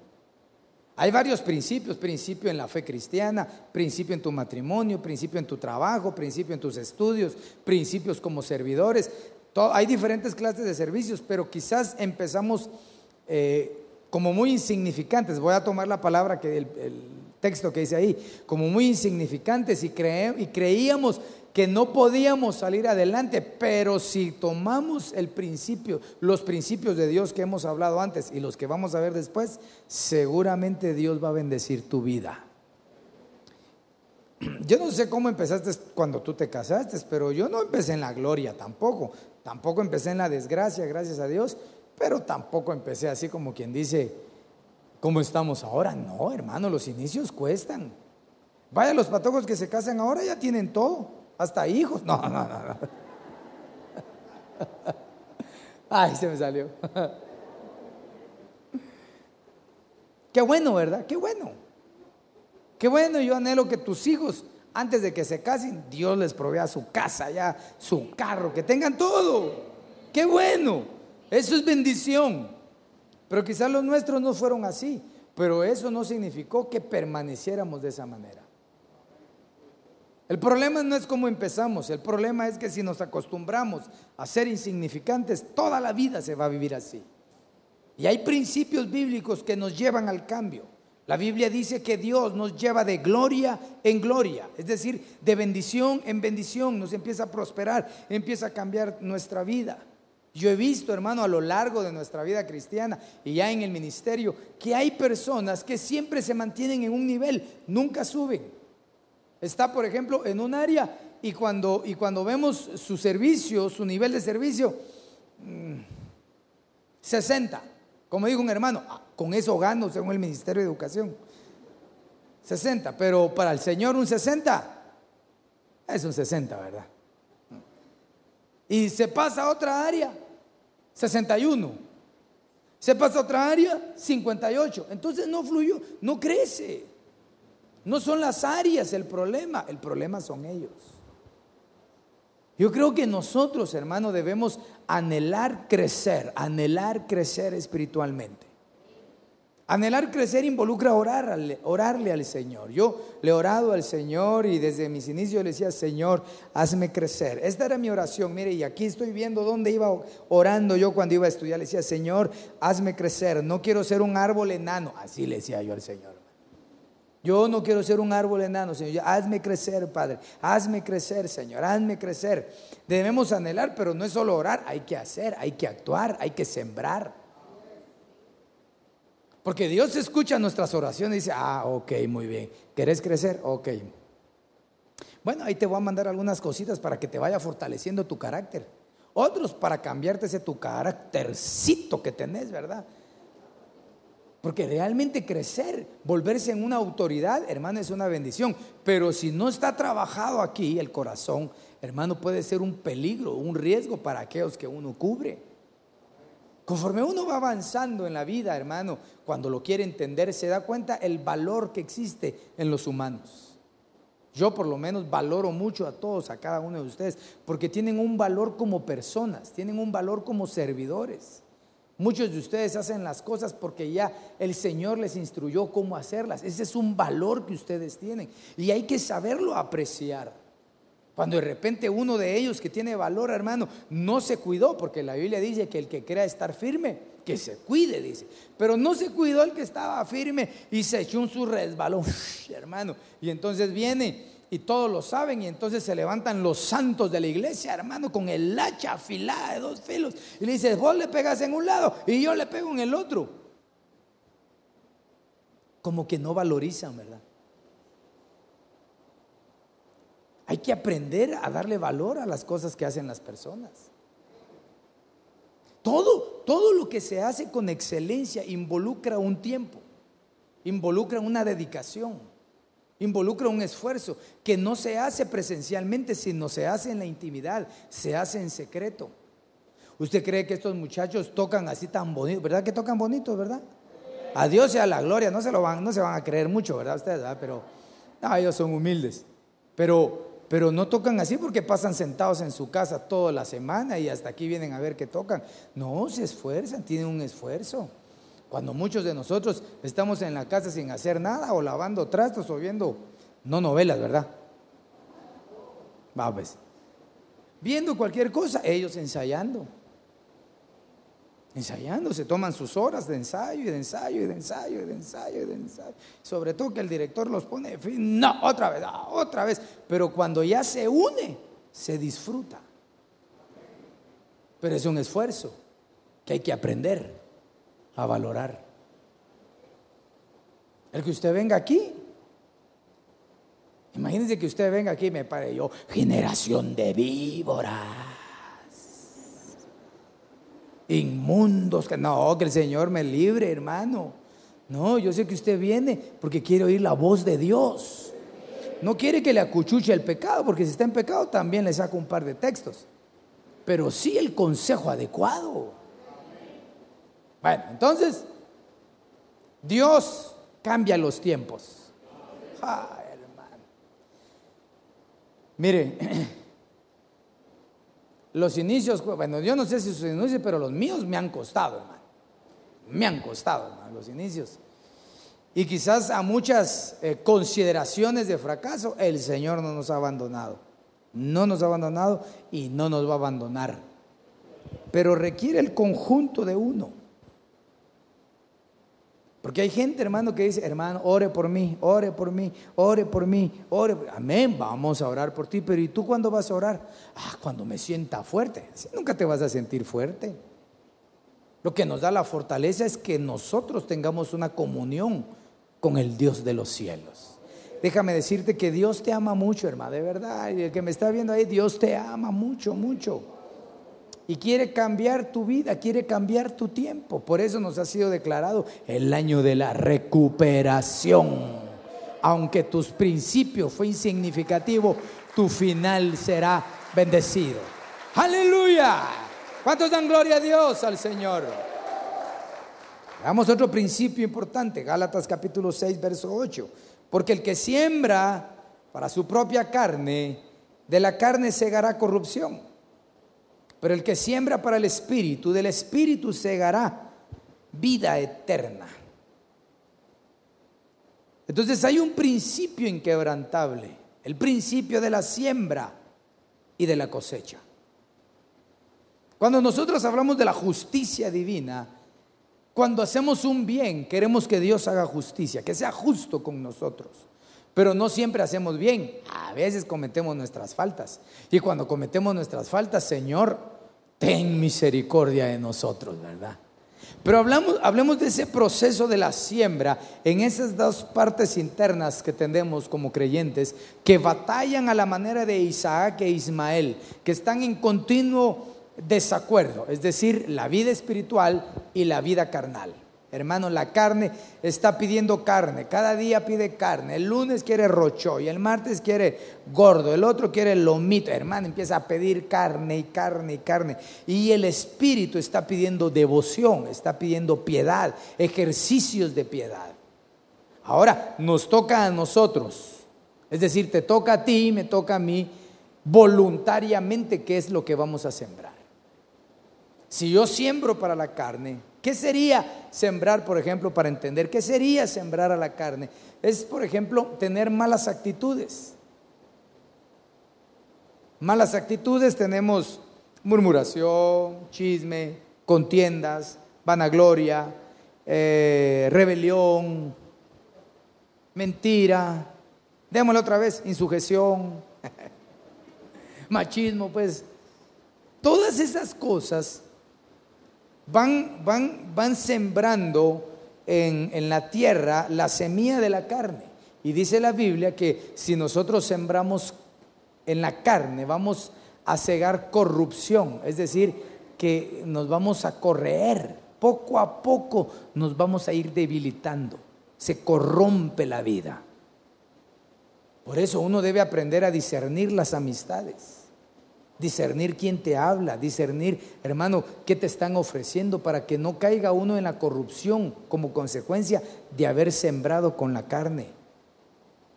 Hay varios principios, principio en la fe cristiana, principio en tu matrimonio, principio en tu trabajo, principio en tus estudios, principios como servidores. Hay diferentes clases de servicios, pero quizás empezamos eh, como muy insignificantes. Voy a tomar la palabra que el, texto que dice ahí, como muy insignificantes y, y creíamos que no podíamos salir adelante, pero si tomamos el principio, los principios de Dios que hemos hablado antes y los que vamos a ver después, seguramente Dios va a bendecir tu vida. Yo no sé cómo empezaste cuando tú te casaste, pero yo no empecé en la gloria tampoco, tampoco empecé en la desgracia, gracias a Dios, pero tampoco empecé así como quien dice, ¿cómo estamos ahora? No, hermano, los inicios cuestan. Vaya, los patojos que se casan ahora ya tienen todo hasta hijos. No, no, no, no. Ay, se me salió. Qué bueno, ¿verdad? Qué bueno. Qué bueno, yo anhelo que tus hijos, antes de que se casen, Dios les provea su casa, ya, su carro, que tengan todo. Qué bueno. Eso es bendición. Pero quizás los nuestros no fueron así. Pero eso no significó que permaneciéramos de esa manera. El problema no es cómo empezamos, el problema es que si nos acostumbramos a ser insignificantes, toda la vida se va a vivir así. Y hay principios bíblicos que nos llevan al cambio. La Biblia dice que Dios nos lleva de gloria en gloria, es decir, de bendición en bendición, nos empieza a prosperar, empieza a cambiar nuestra vida. Yo he visto, hermano, a lo largo de nuestra vida cristiana y ya en el ministerio, que hay personas que siempre se mantienen en un nivel, nunca suben. Está, por ejemplo, en un área y cuando, y cuando vemos su servicio, su nivel de servicio, 60. Como dijo un hermano, ah, con eso gano según el Ministerio de Educación. 60, pero para el Señor un 60 es un 60, ¿verdad? Y se pasa a otra área, 61. Se pasa a otra área, 58. Entonces no fluyó, no crece. No son las áreas el problema, el problema son ellos. Yo creo que nosotros, hermano, debemos anhelar crecer, anhelar crecer espiritualmente. Anhelar crecer involucra orar, orarle al Señor. Yo le he orado al Señor y desde mis inicios le decía, Señor, hazme crecer. Esta era mi oración. Mire, y aquí estoy viendo dónde iba orando yo cuando iba a estudiar. Le decía, Señor, hazme crecer. No quiero ser un árbol enano. Así le decía yo al Señor. Yo no quiero ser un árbol enano, Señor. Hazme crecer, Padre. Hazme crecer, Señor. Hazme crecer. Debemos anhelar, pero no es solo orar, hay que hacer, hay que actuar, hay que sembrar. Porque Dios escucha nuestras oraciones y dice, ah, ok, muy bien. ¿Querés crecer? Ok. Bueno, ahí te voy a mandar algunas cositas para que te vaya fortaleciendo tu carácter. Otros para cambiarte ese tu caráctercito que tenés, ¿verdad? Porque realmente crecer, volverse en una autoridad, hermano, es una bendición. Pero si no está trabajado aquí el corazón, hermano, puede ser un peligro, un riesgo para aquellos que uno cubre. Conforme uno va avanzando en la vida, hermano, cuando lo quiere entender, se da cuenta el valor que existe en los humanos. Yo por lo menos valoro mucho a todos, a cada uno de ustedes, porque tienen un valor como personas, tienen un valor como servidores. Muchos de ustedes hacen las cosas porque ya el Señor les instruyó cómo hacerlas. Ese es un valor que ustedes tienen y hay que saberlo apreciar. Cuando de repente uno de ellos que tiene valor, hermano, no se cuidó, porque la Biblia dice que el que crea estar firme, que se cuide, dice. Pero no se cuidó el que estaba firme y se echó un su resbalón, hermano. Y entonces viene y todos lo saben y entonces se levantan los santos de la iglesia, hermano, con el hacha afilada de dos filos y le dices, vos le pegas en un lado y yo le pego en el otro. Como que no valorizan, ¿verdad? Hay que aprender a darle valor a las cosas que hacen las personas. Todo, todo lo que se hace con excelencia involucra un tiempo, involucra una dedicación. Involucra un esfuerzo que no se hace presencialmente, sino se hace en la intimidad, se hace en secreto. ¿Usted cree que estos muchachos tocan así tan bonito? ¿Verdad que tocan bonito, verdad? A Dios sea la gloria, no se, lo van, no se van a creer mucho, ¿verdad? Ustedes, Pero no, ellos son humildes. Pero pero no tocan así porque pasan sentados en su casa toda la semana y hasta aquí vienen a ver qué tocan. No, se esfuerzan, tienen un esfuerzo. Cuando muchos de nosotros estamos en la casa sin hacer nada o lavando trastos o viendo, no novelas, ¿verdad? Va, pues. Viendo cualquier cosa, ellos ensayando. Ensayando, se toman sus horas de ensayo y de ensayo y de ensayo y de ensayo y de ensayo. Sobre todo que el director los pone no, otra vez, otra vez. Pero cuando ya se une, se disfruta. Pero es un esfuerzo que hay que aprender a valorar. El que usted venga aquí, imagínense que usted venga aquí y me pare yo, generación de víboras, inmundos, no, que el Señor me libre, hermano. No, yo sé que usted viene porque quiere oír la voz de Dios. No quiere que le acuchuche el pecado, porque si está en pecado también le saco un par de textos. Pero sí el consejo adecuado. Bueno, entonces, Dios cambia los tiempos. Ay, hermano. Mire, los inicios, bueno, yo no sé si sus inicios, pero los míos me han costado, hermano. Me han costado, hermano, los inicios. Y quizás a muchas eh, consideraciones de fracaso, el Señor no nos ha abandonado. No nos ha abandonado y no nos va a abandonar. Pero requiere el conjunto de uno. Porque hay gente, hermano, que dice, hermano, ore por mí, ore por mí, ore por mí, ore. Amén, vamos a orar por ti. Pero ¿y tú cuándo vas a orar? Ah, cuando me sienta fuerte. nunca te vas a sentir fuerte. Lo que nos da la fortaleza es que nosotros tengamos una comunión con el Dios de los cielos. Déjame decirte que Dios te ama mucho, hermano, de verdad. Y el que me está viendo ahí, Dios te ama mucho, mucho y quiere cambiar tu vida, quiere cambiar tu tiempo. Por eso nos ha sido declarado el año de la recuperación. Aunque tus principios fue insignificativo, tu final será bendecido. Aleluya. ¿Cuántos dan gloria a Dios al Señor? Veamos otro principio importante, Gálatas capítulo 6, verso 8. Porque el que siembra para su propia carne, de la carne segará corrupción pero el que siembra para el Espíritu, del Espíritu segará vida eterna. Entonces hay un principio inquebrantable, el principio de la siembra y de la cosecha. Cuando nosotros hablamos de la justicia divina, cuando hacemos un bien, queremos que Dios haga justicia, que sea justo con nosotros. Pero no siempre hacemos bien. A veces cometemos nuestras faltas. Y cuando cometemos nuestras faltas, Señor, ten misericordia de nosotros, ¿verdad? Pero hablamos, hablemos de ese proceso de la siembra en esas dos partes internas que tenemos como creyentes, que batallan a la manera de Isaac e Ismael, que están en continuo desacuerdo, es decir, la vida espiritual y la vida carnal. Hermano, la carne está pidiendo carne, cada día pide carne. El lunes quiere rocho y el martes quiere gordo, el otro quiere lomito. Hermano, empieza a pedir carne y carne y carne. Y el espíritu está pidiendo devoción, está pidiendo piedad, ejercicios de piedad. Ahora nos toca a nosotros, es decir, te toca a ti, me toca a mí, voluntariamente qué es lo que vamos a sembrar. Si yo siembro para la carne, ¿Qué sería sembrar, por ejemplo, para entender? ¿Qué sería sembrar a la carne? Es, por ejemplo, tener malas actitudes. Malas actitudes tenemos murmuración, chisme, contiendas, vanagloria, eh, rebelión, mentira, démosle otra vez, insujeción, machismo, pues. Todas esas cosas van, van, van sembrando en, en la tierra la semilla de la carne. Y dice la Biblia que si nosotros sembramos en la carne, vamos a cegar corrupción, es decir, que nos vamos a correr, poco a poco nos vamos a ir debilitando, se corrompe la vida. Por eso uno debe aprender a discernir las amistades discernir quién te habla, discernir, hermano, qué te están ofreciendo para que no caiga uno en la corrupción como consecuencia de haber sembrado con la carne.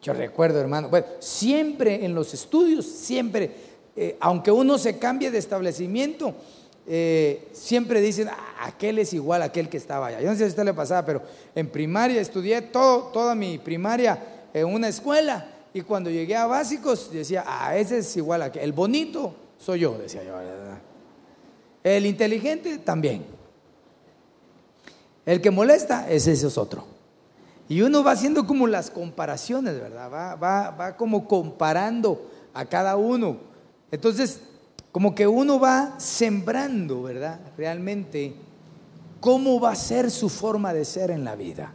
Yo recuerdo, hermano, bueno, siempre en los estudios, siempre, eh, aunque uno se cambie de establecimiento, eh, siempre dicen, ah, aquel es igual a aquel que estaba allá. Yo no sé si a usted le pasaba, pero en primaria estudié todo, toda mi primaria en una escuela y cuando llegué a básicos decía, ah, ese es igual a aquel. El bonito soy yo, decía yo. El inteligente también. El que molesta, ese es otro. Y uno va haciendo como las comparaciones, ¿verdad? Va, va, va como comparando a cada uno. Entonces, como que uno va sembrando, ¿verdad? Realmente, cómo va a ser su forma de ser en la vida.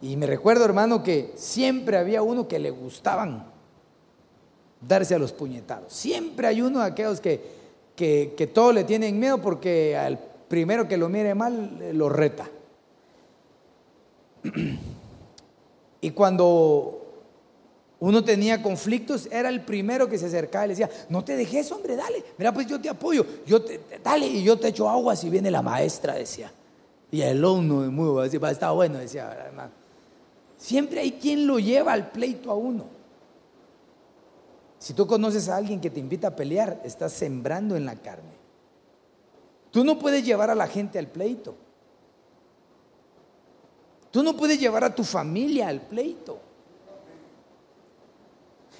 Y me recuerdo, hermano, que siempre había uno que le gustaban darse a los puñetados. Siempre hay uno de aquellos que, que, todo le tienen miedo porque al primero que lo mire mal eh, lo reta. Y cuando uno tenía conflictos, era el primero que se acercaba y le decía, no te dejes, hombre, dale, mira, pues yo te apoyo, yo te, dale, y yo te echo agua si viene la maestra, decía. Y el de muy decía, está bueno, decía, hermano. Siempre hay quien lo lleva al pleito a uno. Si tú conoces a alguien que te invita a pelear, estás sembrando en la carne. Tú no puedes llevar a la gente al pleito. Tú no puedes llevar a tu familia al pleito.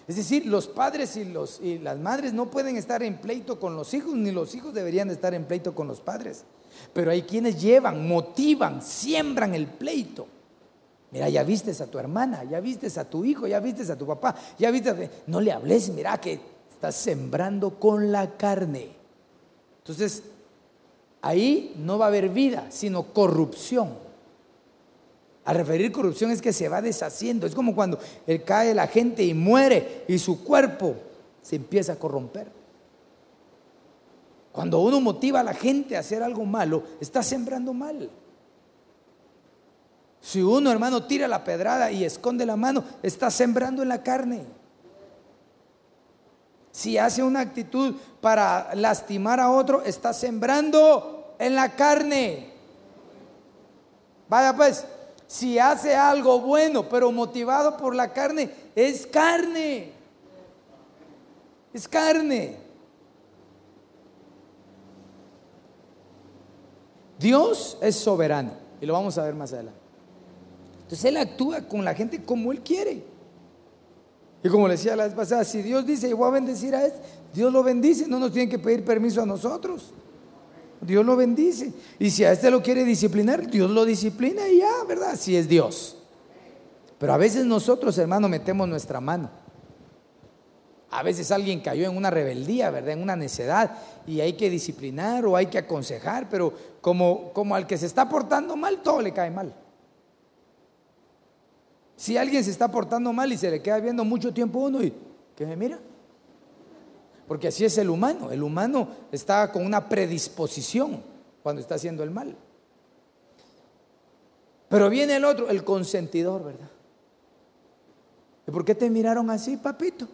Es decir, los padres y, los, y las madres no pueden estar en pleito con los hijos, ni los hijos deberían estar en pleito con los padres. Pero hay quienes llevan, motivan, siembran el pleito. Mira, ya vistes a tu hermana, ya vistes a tu hijo, ya vistes a tu papá, ya viste, no le hables, mira que estás sembrando con la carne. Entonces, ahí no va a haber vida, sino corrupción. Al referir corrupción es que se va deshaciendo. Es como cuando cae la gente y muere y su cuerpo se empieza a corromper. Cuando uno motiva a la gente a hacer algo malo, está sembrando mal. Si uno, hermano, tira la pedrada y esconde la mano, está sembrando en la carne. Si hace una actitud para lastimar a otro, está sembrando en la carne. Vaya pues, si hace algo bueno, pero motivado por la carne, es carne. Es carne. Dios es soberano y lo vamos a ver más adelante. Entonces Él actúa con la gente como Él quiere. Y como le decía la vez pasada, si Dios dice, yo voy a bendecir a este, Dios lo bendice, no nos tiene que pedir permiso a nosotros. Dios lo bendice. Y si a este lo quiere disciplinar, Dios lo disciplina y ya, ¿verdad? Si es Dios. Pero a veces nosotros, hermano, metemos nuestra mano. A veces alguien cayó en una rebeldía, ¿verdad? En una necedad y hay que disciplinar o hay que aconsejar, pero como, como al que se está portando mal, todo le cae mal. Si alguien se está portando mal y se le queda viendo mucho tiempo uno y que me mira, porque así es el humano. El humano está con una predisposición cuando está haciendo el mal. Pero viene el otro, el consentidor, ¿verdad? ¿Y por qué te miraron así, papito?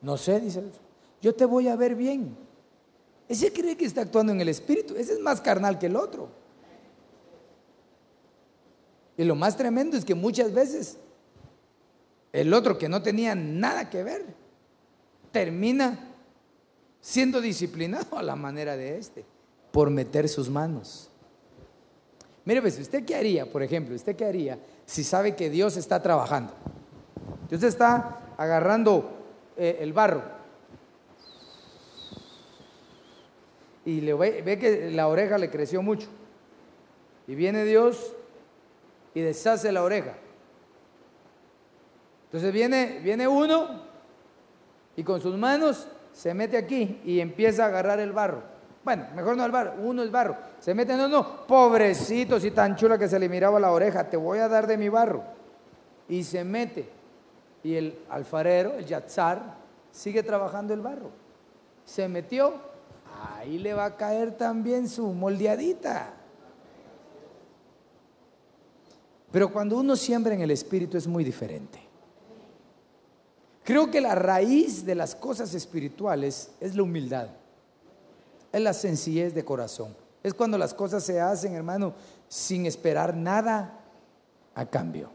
No sé, dice el otro. Yo te voy a ver bien. Ese cree que está actuando en el espíritu. Ese es más carnal que el otro. Y lo más tremendo es que muchas veces el otro que no tenía nada que ver termina siendo disciplinado a la manera de este, por meter sus manos. Mire, pues, ¿usted qué haría, por ejemplo? ¿Usted qué haría si sabe que Dios está trabajando? Dios está agarrando eh, el barro y le ve, ve que la oreja le creció mucho. Y viene Dios y deshace la oreja. Entonces viene, viene uno y con sus manos se mete aquí y empieza a agarrar el barro. Bueno, mejor no el barro, uno es barro. Se mete, no, no, pobrecito, si tan chula que se le miraba la oreja, te voy a dar de mi barro. Y se mete. Y el alfarero, el yatzar, sigue trabajando el barro. Se metió, ahí le va a caer también su moldeadita. Pero cuando uno siembra en el espíritu es muy diferente. Creo que la raíz de las cosas espirituales es la humildad, es la sencillez de corazón. Es cuando las cosas se hacen, hermano, sin esperar nada a cambio.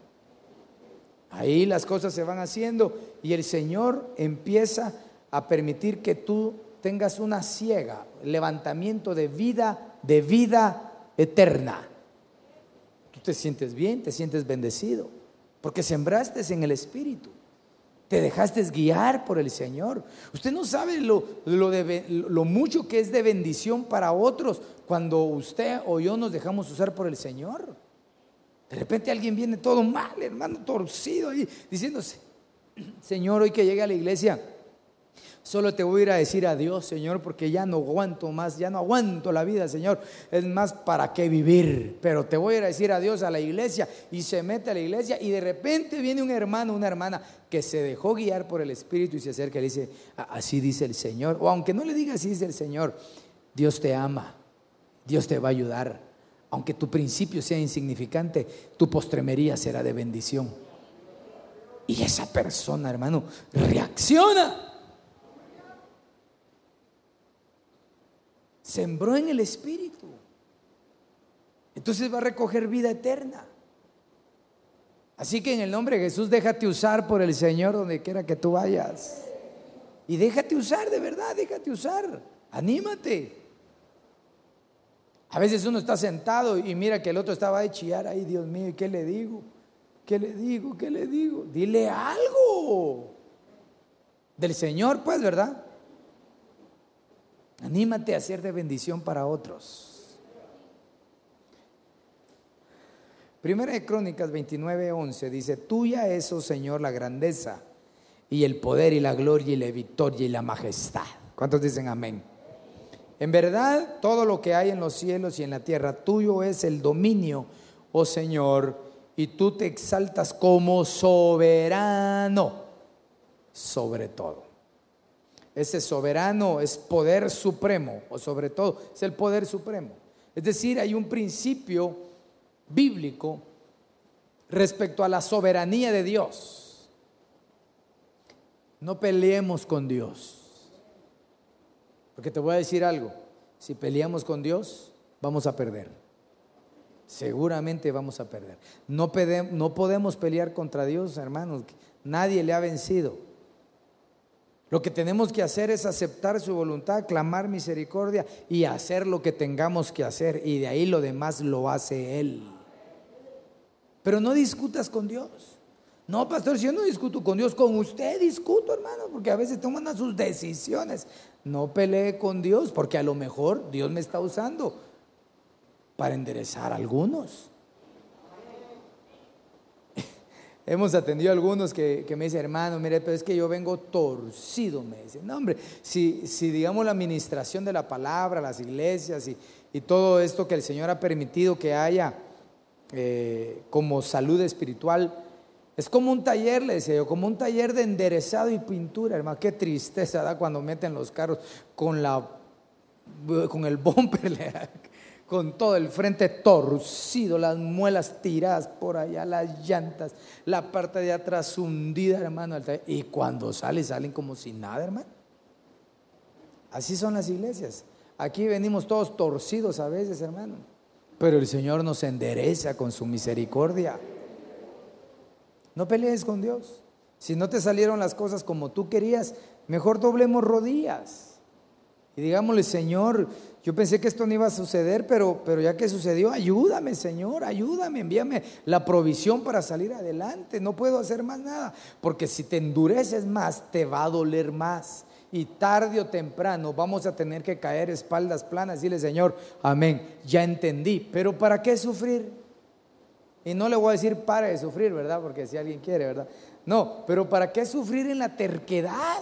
Ahí las cosas se van haciendo y el Señor empieza a permitir que tú tengas una ciega, levantamiento de vida, de vida eterna. Te sientes bien, te sientes bendecido, porque sembraste en el Espíritu. Te dejaste guiar por el Señor. Usted no sabe lo, lo, lo mucho que es de bendición para otros cuando usted o yo nos dejamos usar por el Señor. De repente alguien viene todo mal, hermano, torcido ahí, diciéndose, Señor, hoy que llegue a la iglesia, Solo te voy a ir a decir adiós, Señor, porque ya no aguanto más, ya no aguanto la vida, Señor. Es más, ¿para qué vivir? Pero te voy a ir a decir adiós a la iglesia y se mete a la iglesia y de repente viene un hermano, una hermana que se dejó guiar por el Espíritu y se acerca y le dice, así dice el Señor. O aunque no le diga así dice el Señor, Dios te ama, Dios te va a ayudar. Aunque tu principio sea insignificante, tu postremería será de bendición. Y esa persona, hermano, reacciona sembró en el Espíritu. Entonces va a recoger vida eterna. Así que en el nombre de Jesús déjate usar por el Señor donde quiera que tú vayas. Y déjate usar, de verdad, déjate usar. Anímate. A veces uno está sentado y mira que el otro estaba a chillar, ay Dios mío, ¿y qué le digo? ¿Qué le digo? ¿Qué le digo? Dile algo. Del Señor, pues, ¿verdad? Anímate a ser de bendición para otros. Primera de Crónicas 29, 11 dice, tuya es, oh Señor, la grandeza y el poder y la gloria y la victoria y la majestad. ¿Cuántos dicen amén? En verdad, todo lo que hay en los cielos y en la tierra, tuyo es el dominio, oh Señor, y tú te exaltas como soberano sobre todo. Ese soberano es poder supremo, o sobre todo es el poder supremo. Es decir, hay un principio bíblico respecto a la soberanía de Dios. No peleemos con Dios. Porque te voy a decir algo, si peleamos con Dios, vamos a perder. Seguramente vamos a perder. No, podemos pelear contra Dios, hermanos. Nadie le ha vencido. Lo que tenemos que hacer es aceptar su voluntad, clamar misericordia y hacer lo que tengamos que hacer. Y de ahí lo demás lo hace Él. Pero no discutas con Dios. No, pastor, si yo no discuto con Dios, con usted discuto, hermano, porque a veces toman sus decisiones. No pelee con Dios, porque a lo mejor Dios me está usando para enderezar a algunos. Hemos atendido a algunos que, me dicen, hermano, mire, pero es que yo vengo torcido, me dicen. No, hombre, si, si digamos la administración de la palabra, las iglesias y, todo esto que el Señor ha permitido que haya eh, como salud espiritual, es como un taller, le decía yo, como un taller de enderezado y pintura, hermano. Qué tristeza da cuando meten los carros con, la, con el bumper con todo el frente torcido, las muelas tiradas por allá, las llantas, la parte de atrás hundida, hermano. Y cuando sale, salen como sin nada, hermano. Así son las iglesias. Aquí venimos todos torcidos a veces, hermano. Pero el Señor nos endereza con su misericordia. No pelees con Dios. Si no te salieron las cosas como tú querías, mejor doblemos rodillas. Y digámosle, Señor, yo pensé que esto no iba a suceder, pero, pero ya que sucedió, ayúdame, Señor, ayúdame, envíame la provisión para salir adelante. No puedo hacer más nada, porque si te endureces más, te va a doler más. Y tarde o temprano vamos a tener que caer espaldas planas y decirle, Señor, amén, ya entendí, pero ¿para qué sufrir? Y no le voy a decir para de sufrir, ¿verdad? Porque si alguien quiere, ¿verdad? No, pero ¿para qué sufrir en la terquedad?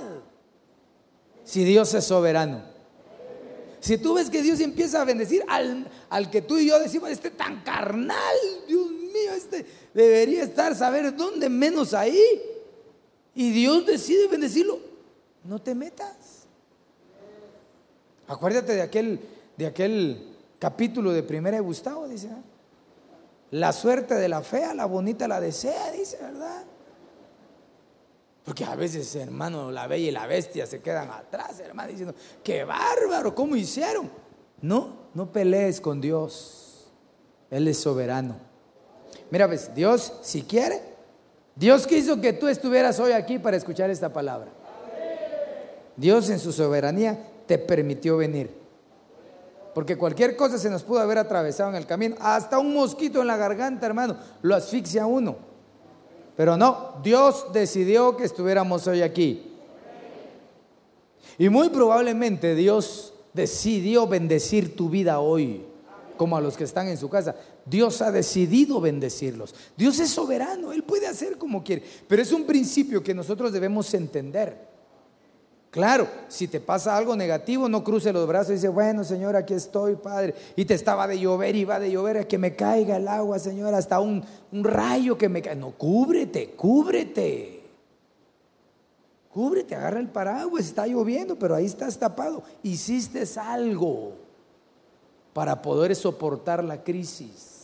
Si Dios es soberano. Si tú ves que Dios empieza a bendecir al, al que tú y yo decimos, este tan carnal, Dios mío, este debería estar, saber dónde menos ahí. Y Dios decide bendecirlo. No te metas. Acuérdate de aquel, de aquel capítulo de Primera de Gustavo, dice. La suerte de la fea, la bonita la desea, dice, ¿verdad? Porque a veces, hermano, la bella y la bestia se quedan atrás, hermano, diciendo, qué bárbaro, ¿cómo hicieron? No, no pelees con Dios. Él es soberano. Mira, pues, Dios, si quiere, Dios quiso que tú estuvieras hoy aquí para escuchar esta palabra. Dios en su soberanía te permitió venir. Porque cualquier cosa se nos pudo haber atravesado en el camino. Hasta un mosquito en la garganta, hermano, lo asfixia uno. Pero no, Dios decidió que estuviéramos hoy aquí. Y muy probablemente Dios decidió bendecir tu vida hoy, como a los que están en su casa. Dios ha decidido bendecirlos. Dios es soberano, Él puede hacer como quiere. Pero es un principio que nosotros debemos entender. Claro, si te pasa algo negativo, no cruce los brazos y dice, bueno, Señor, aquí estoy, Padre. Y te estaba de llover y va de llover, que me caiga el agua, Señor, hasta un, un rayo que me caiga. No, cúbrete, cúbrete. Cúbrete, agarra el paraguas, está lloviendo, pero ahí estás tapado. Hiciste algo para poder soportar la crisis.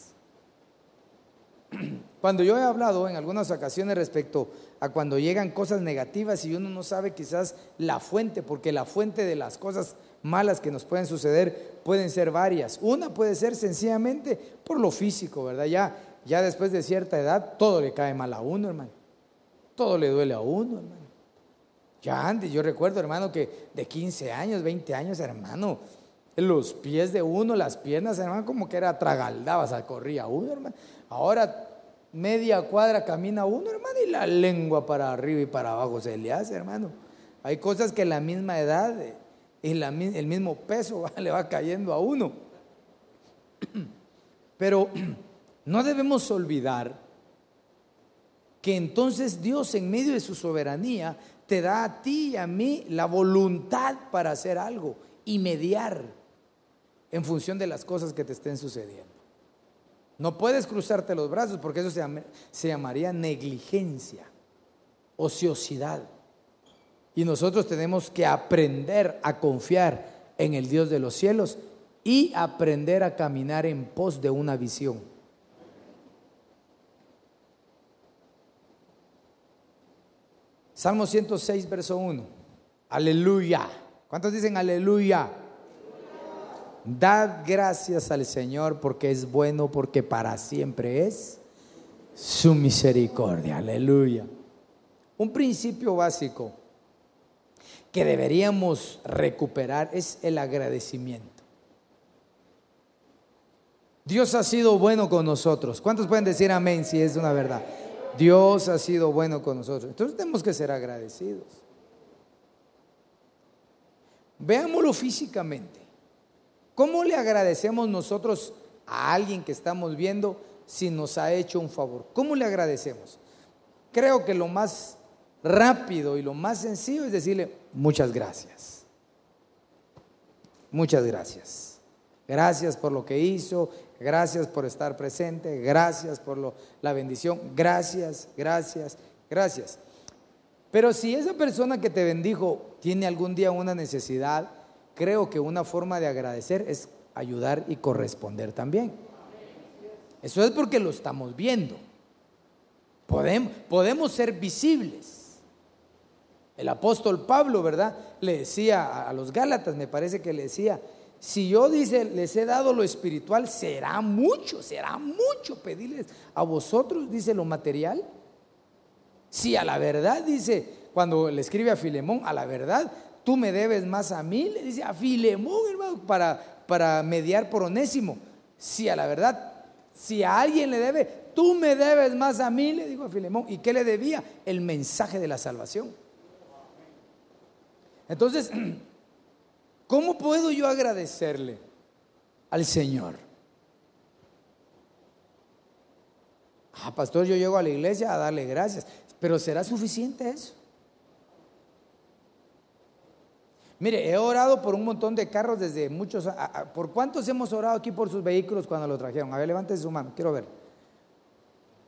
Cuando yo he hablado en algunas ocasiones respecto a cuando llegan cosas negativas y uno no sabe quizás la fuente, porque la fuente de las cosas malas que nos pueden suceder pueden ser varias. Una puede ser sencillamente por lo físico, ¿verdad? Ya, ya después de cierta edad todo le cae mal a uno, hermano. Todo le duele a uno, hermano. Ya antes, yo recuerdo, hermano, que de 15 años, 20 años, hermano, los pies de uno, las piernas, hermano, como que era tragaldaba, o sea, corría uno, hermano. Ahora media cuadra camina uno, hermano, y la lengua para arriba y para abajo se le hace, hermano. Hay cosas que la misma edad y el mismo peso le va cayendo a uno. Pero no debemos olvidar que entonces Dios en medio de su soberanía te da a ti y a mí la voluntad para hacer algo y mediar en función de las cosas que te estén sucediendo. No puedes cruzarte los brazos porque eso se, llamaría negligencia, ociosidad. Y nosotros tenemos que aprender a confiar en el Dios de los cielos y aprender a caminar en pos de una visión. Salmo 106, verso 1. Aleluya. ¿Cuántos dicen aleluya? Dad gracias al Señor porque es bueno, porque para siempre es su misericordia. Aleluya. Un principio básico que deberíamos recuperar es el agradecimiento. Dios ha sido bueno con nosotros. ¿Cuántos pueden decir amén si es una verdad? Dios ha sido bueno con nosotros. Entonces tenemos que ser agradecidos. Veámoslo físicamente. ¿Cómo le agradecemos nosotros a alguien que estamos viendo si nos ha hecho un favor? ¿Cómo le agradecemos? Creo que lo más rápido y lo más sencillo es decirle muchas gracias. Muchas gracias. Gracias por lo que hizo, gracias por estar presente, gracias por la bendición, gracias, gracias, gracias. Pero si esa persona que te bendijo tiene algún día una necesidad, creo que una forma de agradecer es ayudar y corresponder también. Eso es porque lo estamos viendo. Podemos, podemos ser visibles. El apóstol Pablo, ¿verdad? Le decía a los Gálatas, me parece que le decía, si yo dice, les he dado lo espiritual, será mucho, será mucho pedirles a vosotros, dice lo material. Si a la verdad, dice, cuando le escribe a Filemón, a la verdad, tú me debes más a mí, le dice a Filemón, hermano, para, para mediar por onésimo. Si a la verdad, si a alguien le debe, tú me debes más a mí, le digo a Filemón. ¿Y qué le debía? El mensaje de la salvación. Entonces, ¿cómo puedo yo agradecerle al Señor? Ah, pastor, yo llego a la iglesia a darle gracias, pero ¿será suficiente eso? Mire, he orado por un montón de carros desde muchos. ¿Por cuántos hemos orado aquí por sus vehículos cuando lo trajeron? A ver, levanten su mano, quiero ver.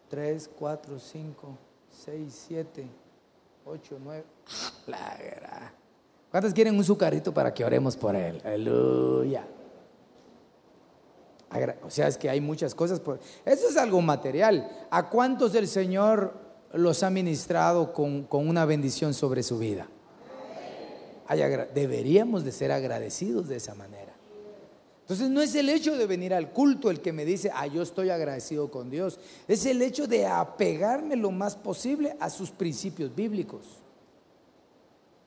Tres, cuatro, cinco, seis, siete, ocho, nueve. ¿Cuántos quieren un sucarito para que oremos por él? Aleluya. O sea, es que hay muchas cosas. Por... Eso es algo material. ¿A cuántos el Señor los ha ministrado con, con una bendición sobre su vida? Deberíamos de ser agradecidos de esa manera. Entonces no es el hecho de venir al culto el que me dice, ah, yo estoy agradecido con Dios. Es el hecho de apegarme lo más posible a sus principios bíblicos.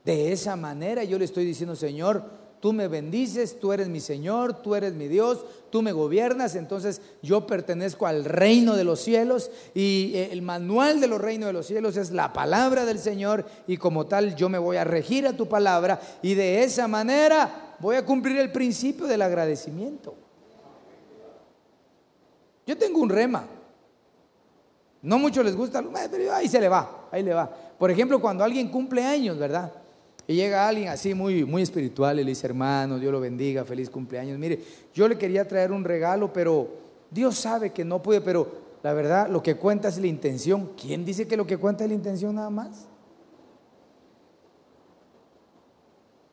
De esa manera yo le estoy diciendo, Señor, tú me bendices, tú eres mi Señor, tú eres mi Dios, tú me gobiernas, entonces yo pertenezco al reino de los cielos y eh, el manual de los reinos de los cielos es la palabra del Señor y como tal yo me voy a regir a tu palabra y de esa manera voy a cumplir el principio del agradecimiento. Yo tengo un rema. No mucho les gusta, pero ahí se le va, ahí le va. Por ejemplo, cuando alguien cumple años, ¿verdad? Y llega alguien así muy, muy espiritual y le dice, hermano, Dios lo bendiga, feliz cumpleaños. Mire, yo le quería traer un regalo, pero Dios sabe que no puede, pero la verdad lo que cuenta es la intención. ¿Quién dice que lo que cuenta es la intención nada más?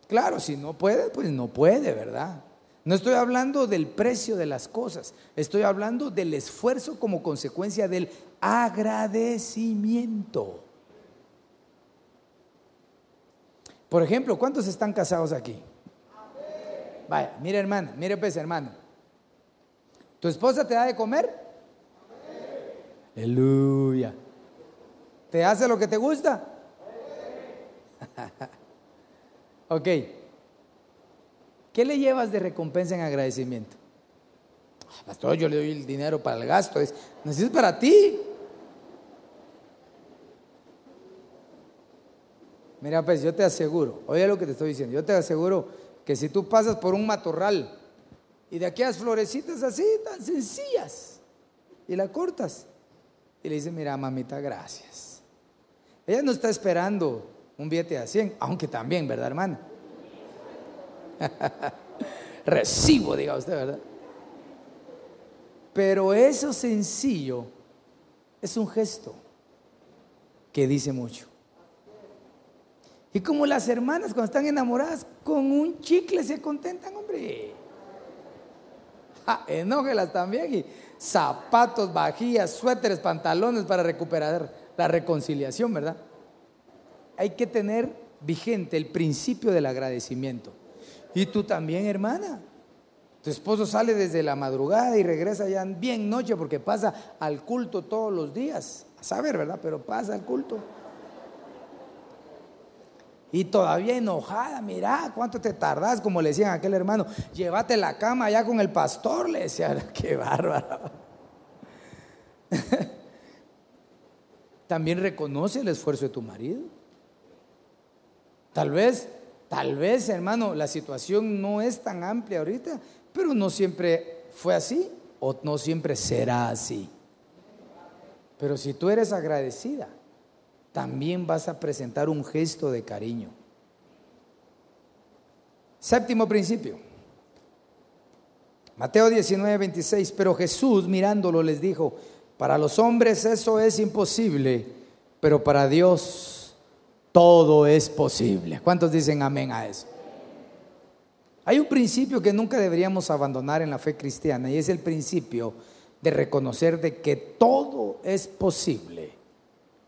Claro, si no puede, pues no puede, ¿verdad? No estoy hablando del precio de las cosas, estoy hablando del esfuerzo como consecuencia del agradecimiento. Por ejemplo, ¿cuántos están casados aquí? Vaya, mire hermana, mire pues hermano. ¿Tu esposa te da de comer? Aleluya. ¿Te hace lo que te gusta? ok. ¿Qué le llevas de recompensa en agradecimiento? Ah, pastor, yo le doy el dinero para el gasto. Es, necesitas para ti. Mira, pues yo te aseguro, oye lo que te estoy diciendo, yo te aseguro que si tú pasas por un matorral y de aquellas florecitas así, tan sencillas, y la cortas, y le dices, mira, mamita, gracias. Ella no está esperando un billete a 100, aunque también, ¿verdad, hermana? Recibo, diga usted, ¿verdad? Pero eso sencillo es un gesto que dice mucho. Y como las hermanas cuando están enamoradas, con un chicle se contentan, hombre. Ja, enógelas también. Zapatos, vajillas, suéteres, pantalones para recuperar la reconciliación, ¿verdad? Hay que tener vigente el principio del agradecimiento. Y tú también, hermana. Tu esposo sale desde la madrugada y regresa ya bien noche porque pasa al culto todos los días. A saber, ¿verdad? Pero pasa al culto. Y todavía enojada, mira cuánto te tardas, como le decían aquel hermano, llévate la cama allá con el pastor, le decía, qué bárbaro. También reconoce el esfuerzo de tu marido. Tal vez, tal vez, hermano, la situación no es tan amplia ahorita, pero no siempre fue así o no siempre será así. Pero si tú eres agradecida, también vas a presentar un gesto de cariño. Séptimo principio. Mateo 19, 26. Pero Jesús mirándolo les dijo, para los hombres eso es imposible, pero para Dios todo es posible. ¿Cuántos dicen amén a eso? Hay un principio que nunca deberíamos abandonar en la fe cristiana y es el principio de reconocer de que todo es posible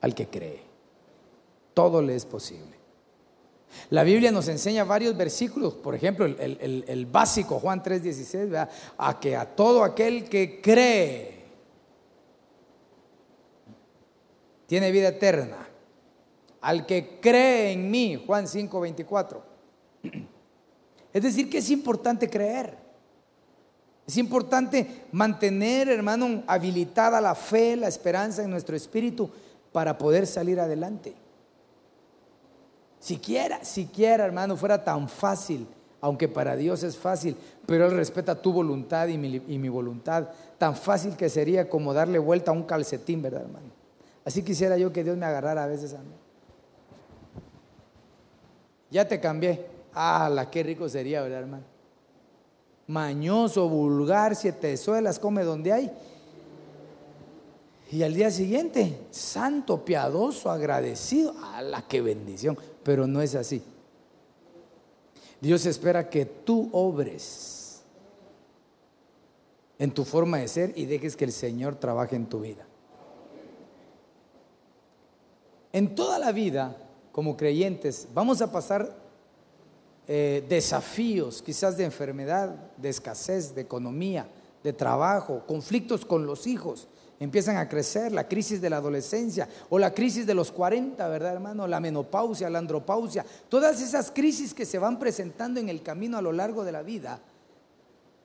al que cree todo le es posible. La Biblia nos enseña varios versículos, por ejemplo, el, básico, Juan 3:16, a que a todo aquel que cree tiene vida eterna. Al que cree en mí, Juan 5:24. Es decir, que es importante creer. Es importante mantener, hermano, habilitada la fe, la esperanza en nuestro espíritu para poder salir adelante. Siquiera, siquiera, hermano, fuera tan fácil, aunque para Dios es fácil, pero Él respeta tu voluntad y mi, voluntad, tan fácil que sería como darle vuelta a un calcetín, ¿verdad, hermano? Así quisiera yo que Dios me agarrara a veces a mí. Ya te cambié. Ah, la qué rico sería, ¿verdad, hermano? Mañoso, vulgar, siete suelas, come donde hay. Y al día siguiente, santo, piadoso, agradecido. ¡A la qué bendición! pero no es así. Dios espera que tú obres en tu forma de ser y dejes que el Señor trabaje en tu vida. En toda la vida, como creyentes, vamos a pasar eh, desafíos, quizás de enfermedad, de escasez, de economía, de trabajo, conflictos con los hijos, empiezan a crecer, la crisis de la adolescencia o la crisis de los 40, ¿verdad hermano? La menopausia, la andropausia, todas esas crisis que se van presentando en el camino a lo largo de la vida.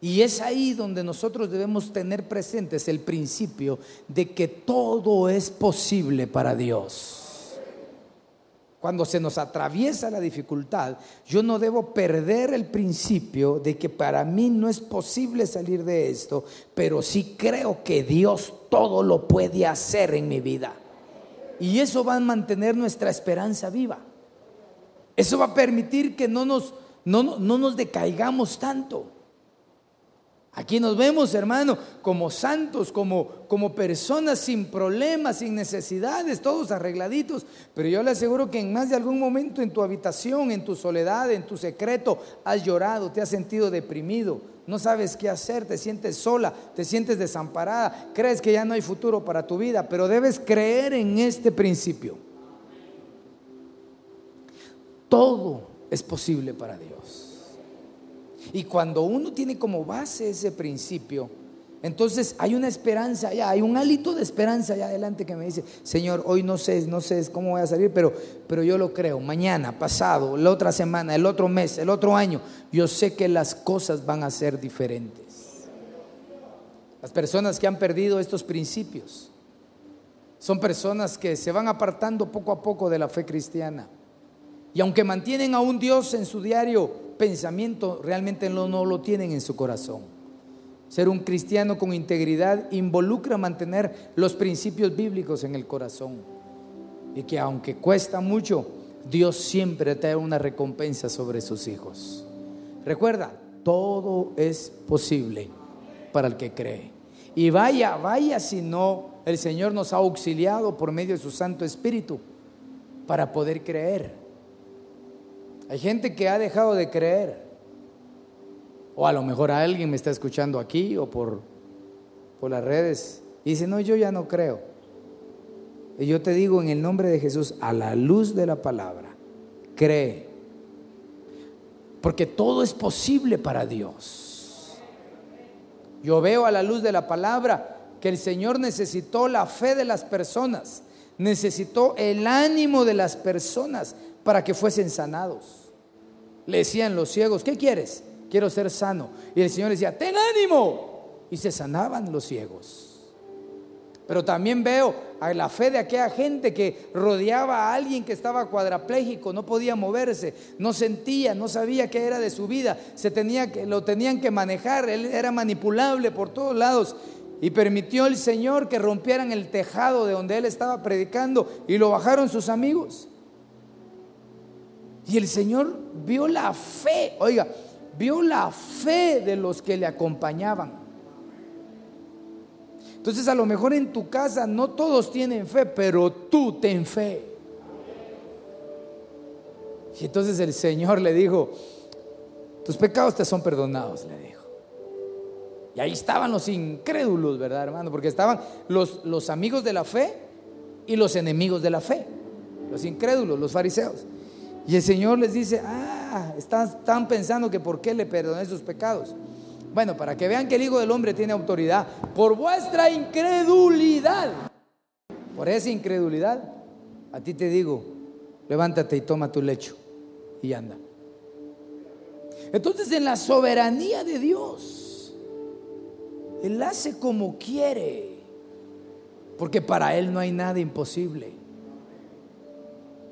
Y es ahí donde nosotros debemos tener presentes el principio de que todo es posible para Dios. Cuando se nos atraviesa la dificultad, yo no debo perder el principio de que para mí no es posible salir de esto, pero sí creo que Dios todo lo puede hacer en mi vida. Y eso va a mantener nuestra esperanza viva. Eso va a permitir que no nos, no, no nos decaigamos tanto. Aquí nos vemos, hermano, como santos, como, como personas sin problemas, sin necesidades, todos arregladitos. Pero yo le aseguro que en más de algún momento en tu habitación, en tu soledad, en tu secreto, has llorado, te has sentido deprimido, no sabes qué hacer, te sientes sola, te sientes desamparada, crees que ya no hay futuro para tu vida, pero debes creer en este principio. Todo es posible para Dios. Y cuando uno tiene como base ese principio, entonces hay una esperanza ya, hay un hálito de esperanza allá adelante que me dice, Señor, hoy no sé, no sé cómo voy a salir, pero, pero yo lo creo. Mañana, pasado, la otra semana, el otro mes, el otro año, yo sé que las cosas van a ser diferentes. Las personas que han perdido estos principios son personas que se van apartando poco a poco de la fe cristiana. Y aunque mantienen a un Dios en su diario pensamiento realmente no, lo tienen en su corazón. Ser un cristiano con integridad involucra mantener los principios bíblicos en el corazón. Y que aunque cuesta mucho, Dios siempre trae una recompensa sobre sus hijos. Recuerda, todo es posible para el que cree. Y vaya, vaya si no, el Señor nos ha auxiliado por medio de su Santo Espíritu para poder creer. Hay gente que ha dejado de creer. O a lo mejor alguien me está escuchando aquí o por, por las redes y dice, no, yo ya no creo. Y yo te digo en el nombre de Jesús, a la luz de la palabra, cree. Porque todo es posible para Dios. Yo veo a la luz de la palabra que el Señor necesitó la fe de las personas, necesitó el ánimo de las personas para que fuesen sanados. Le decían los ciegos, ¿qué quieres? Quiero ser sano. Y el Señor decía, ten ánimo. Y se sanaban los ciegos. Pero también veo a la fe de aquella gente que rodeaba a alguien que estaba cuadraplégico, no podía moverse, no sentía, no sabía qué era de su vida, se tenía que, lo tenían que manejar, él era manipulable por todos lados. Y permitió el Señor que rompieran el tejado de donde él estaba predicando y lo bajaron sus amigos. Y el Señor vio la fe, oiga, vio la fe de los que le acompañaban. Entonces a lo mejor en tu casa no todos tienen fe, pero tú ten fe. Y entonces el Señor le dijo, tus pecados te son perdonados, le dijo. Y ahí estaban los incrédulos, ¿verdad, hermano? Porque estaban los, los amigos de la fe y los enemigos de la fe. Los incrédulos, los fariseos. Y el Señor les dice, ah, están, pensando que por qué le perdoné sus pecados. Bueno, para que vean que el Hijo del Hombre tiene autoridad, por vuestra incredulidad, por esa incredulidad, a ti te digo, levántate y toma tu lecho y anda. Entonces en la soberanía de Dios, Él hace como quiere, porque para Él no hay nada imposible.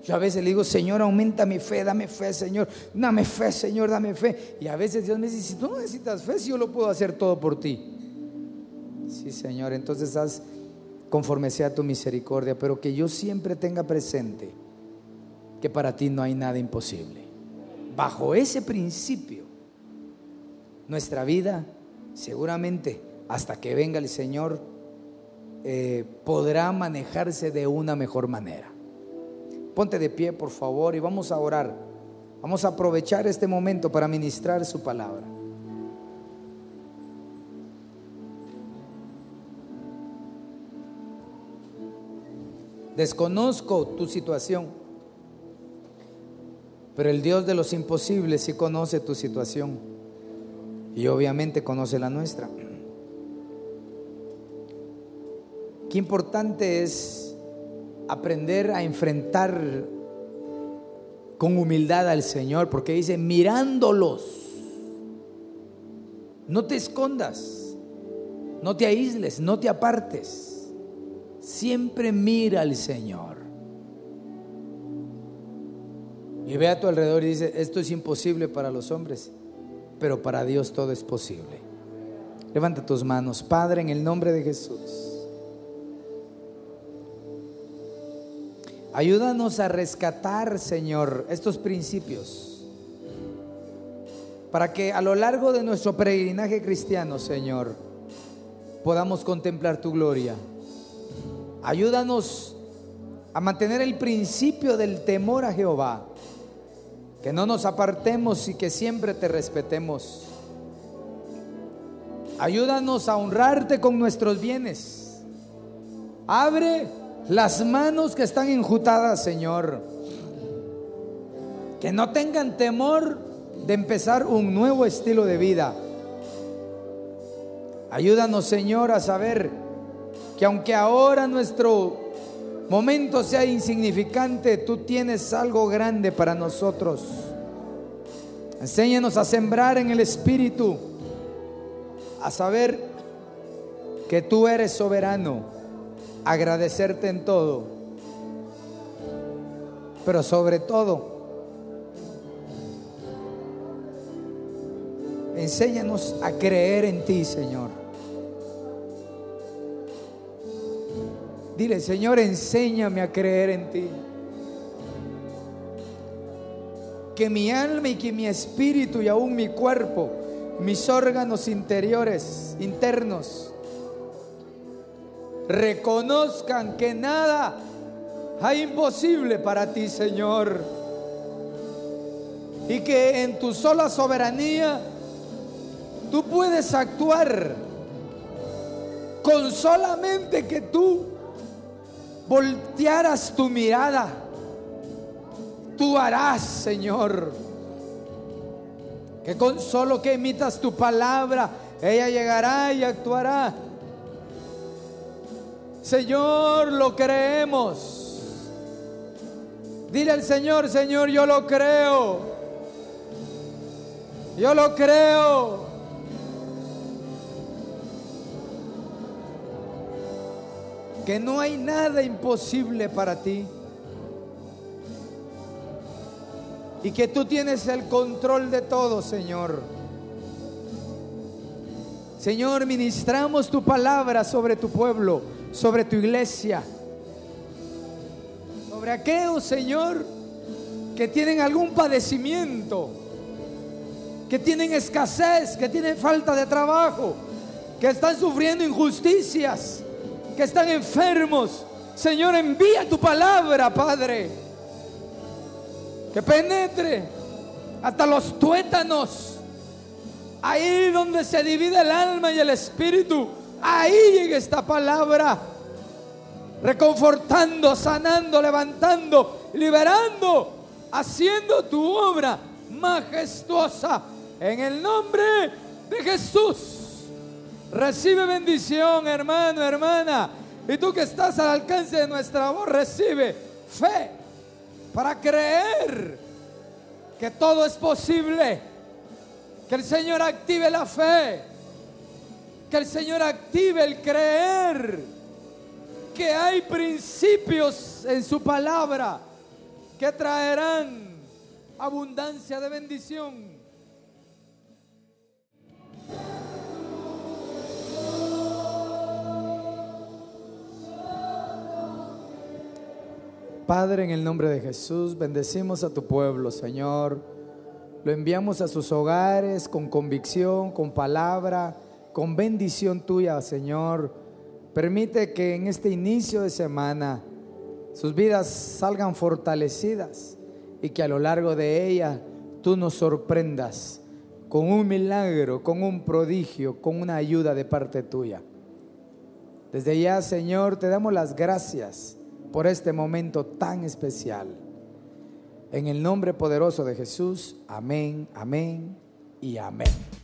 Yo a veces le digo, Señor, aumenta mi fe, dame fe, Señor, dame fe, Señor, dame fe. Y a veces Dios me dice, si tú no necesitas fe, si yo lo puedo hacer todo por ti. Sí, Señor, entonces haz conforme sea tu misericordia, pero que yo siempre tenga presente que para ti no hay nada imposible. Bajo ese principio, nuestra vida seguramente hasta que venga el Señor eh, podrá manejarse de una mejor manera. Ponte de pie, por favor, y vamos a orar. Vamos a aprovechar este momento para ministrar su palabra. Desconozco tu situación. Pero el Dios de los imposibles sí conoce tu situación y obviamente conoce la nuestra. Qué importante es aprender a enfrentar con humildad al Señor, porque dice, mirándolos, no te escondas, no te aísles, no te apartes, siempre mira al Señor. Y ve a tu alrededor y dice, esto es imposible para los hombres, pero para Dios todo es posible. Levanta tus manos, Padre, en el nombre de Jesús. Ayúdanos a rescatar, Señor, estos principios, para que a lo largo de nuestro peregrinaje cristiano, Señor, podamos contemplar tu gloria. Ayúdanos a mantener el principio del temor a Jehová, que no nos apartemos y que siempre te respetemos. Ayúdanos a honrarte con nuestros bienes. Abre las manos que están enjutadas, Señor. Que no tengan temor de empezar un nuevo estilo de vida. Ayúdanos, Señor, a saber que aunque ahora nuestro momento sea insignificante, tú tienes algo grande para nosotros. Enséñanos a sembrar en el Espíritu, a saber que tú eres soberano agradecerte en todo, pero sobre todo, enséñanos a creer en ti, Señor. Dile, Señor, enséñame a creer en ti. Que mi alma y que mi espíritu y aún mi cuerpo, mis órganos interiores, internos, reconozcan que nada hay imposible para ti, Señor. Y que en tu sola soberanía tú puedes actuar con solamente que tú voltearas tu mirada. Tú harás, Señor. Que con solo que emitas tu palabra, ella llegará y actuará Señor, lo creemos. Dile al Señor, Señor, yo lo creo. Yo lo creo. Que no hay nada imposible para ti. Y que tú tienes el control de todo, Señor. Señor, ministramos tu palabra sobre tu pueblo sobre tu iglesia, sobre aquellos, Señor, que tienen algún padecimiento, que tienen escasez, que tienen falta de trabajo, que están sufriendo injusticias, que están enfermos. Señor, envía tu palabra, Padre, que penetre hasta los tuétanos, ahí donde se divide el alma y el espíritu Ahí llega esta palabra. Reconfortando, sanando, levantando, liberando, haciendo tu obra majestuosa. En el nombre de Jesús. Recibe bendición, hermano, hermana. Y tú que estás al alcance de nuestra voz, recibe fe para creer que todo es posible. Que el Señor active la fe que el Señor active el creer que hay principios en su palabra que traerán abundancia de bendición. Padre, en el nombre de Jesús, bendecimos a tu pueblo, Señor. Lo enviamos a sus hogares con convicción, con palabra con bendición tuya, Señor. Permite que en este inicio de semana sus vidas salgan fortalecidas y que a lo largo de ella tú nos sorprendas con un milagro, con un prodigio, con una ayuda de parte tuya. Desde ya, Señor, te damos las gracias por este momento tan especial. En el nombre poderoso de Jesús, amén, amén y amén.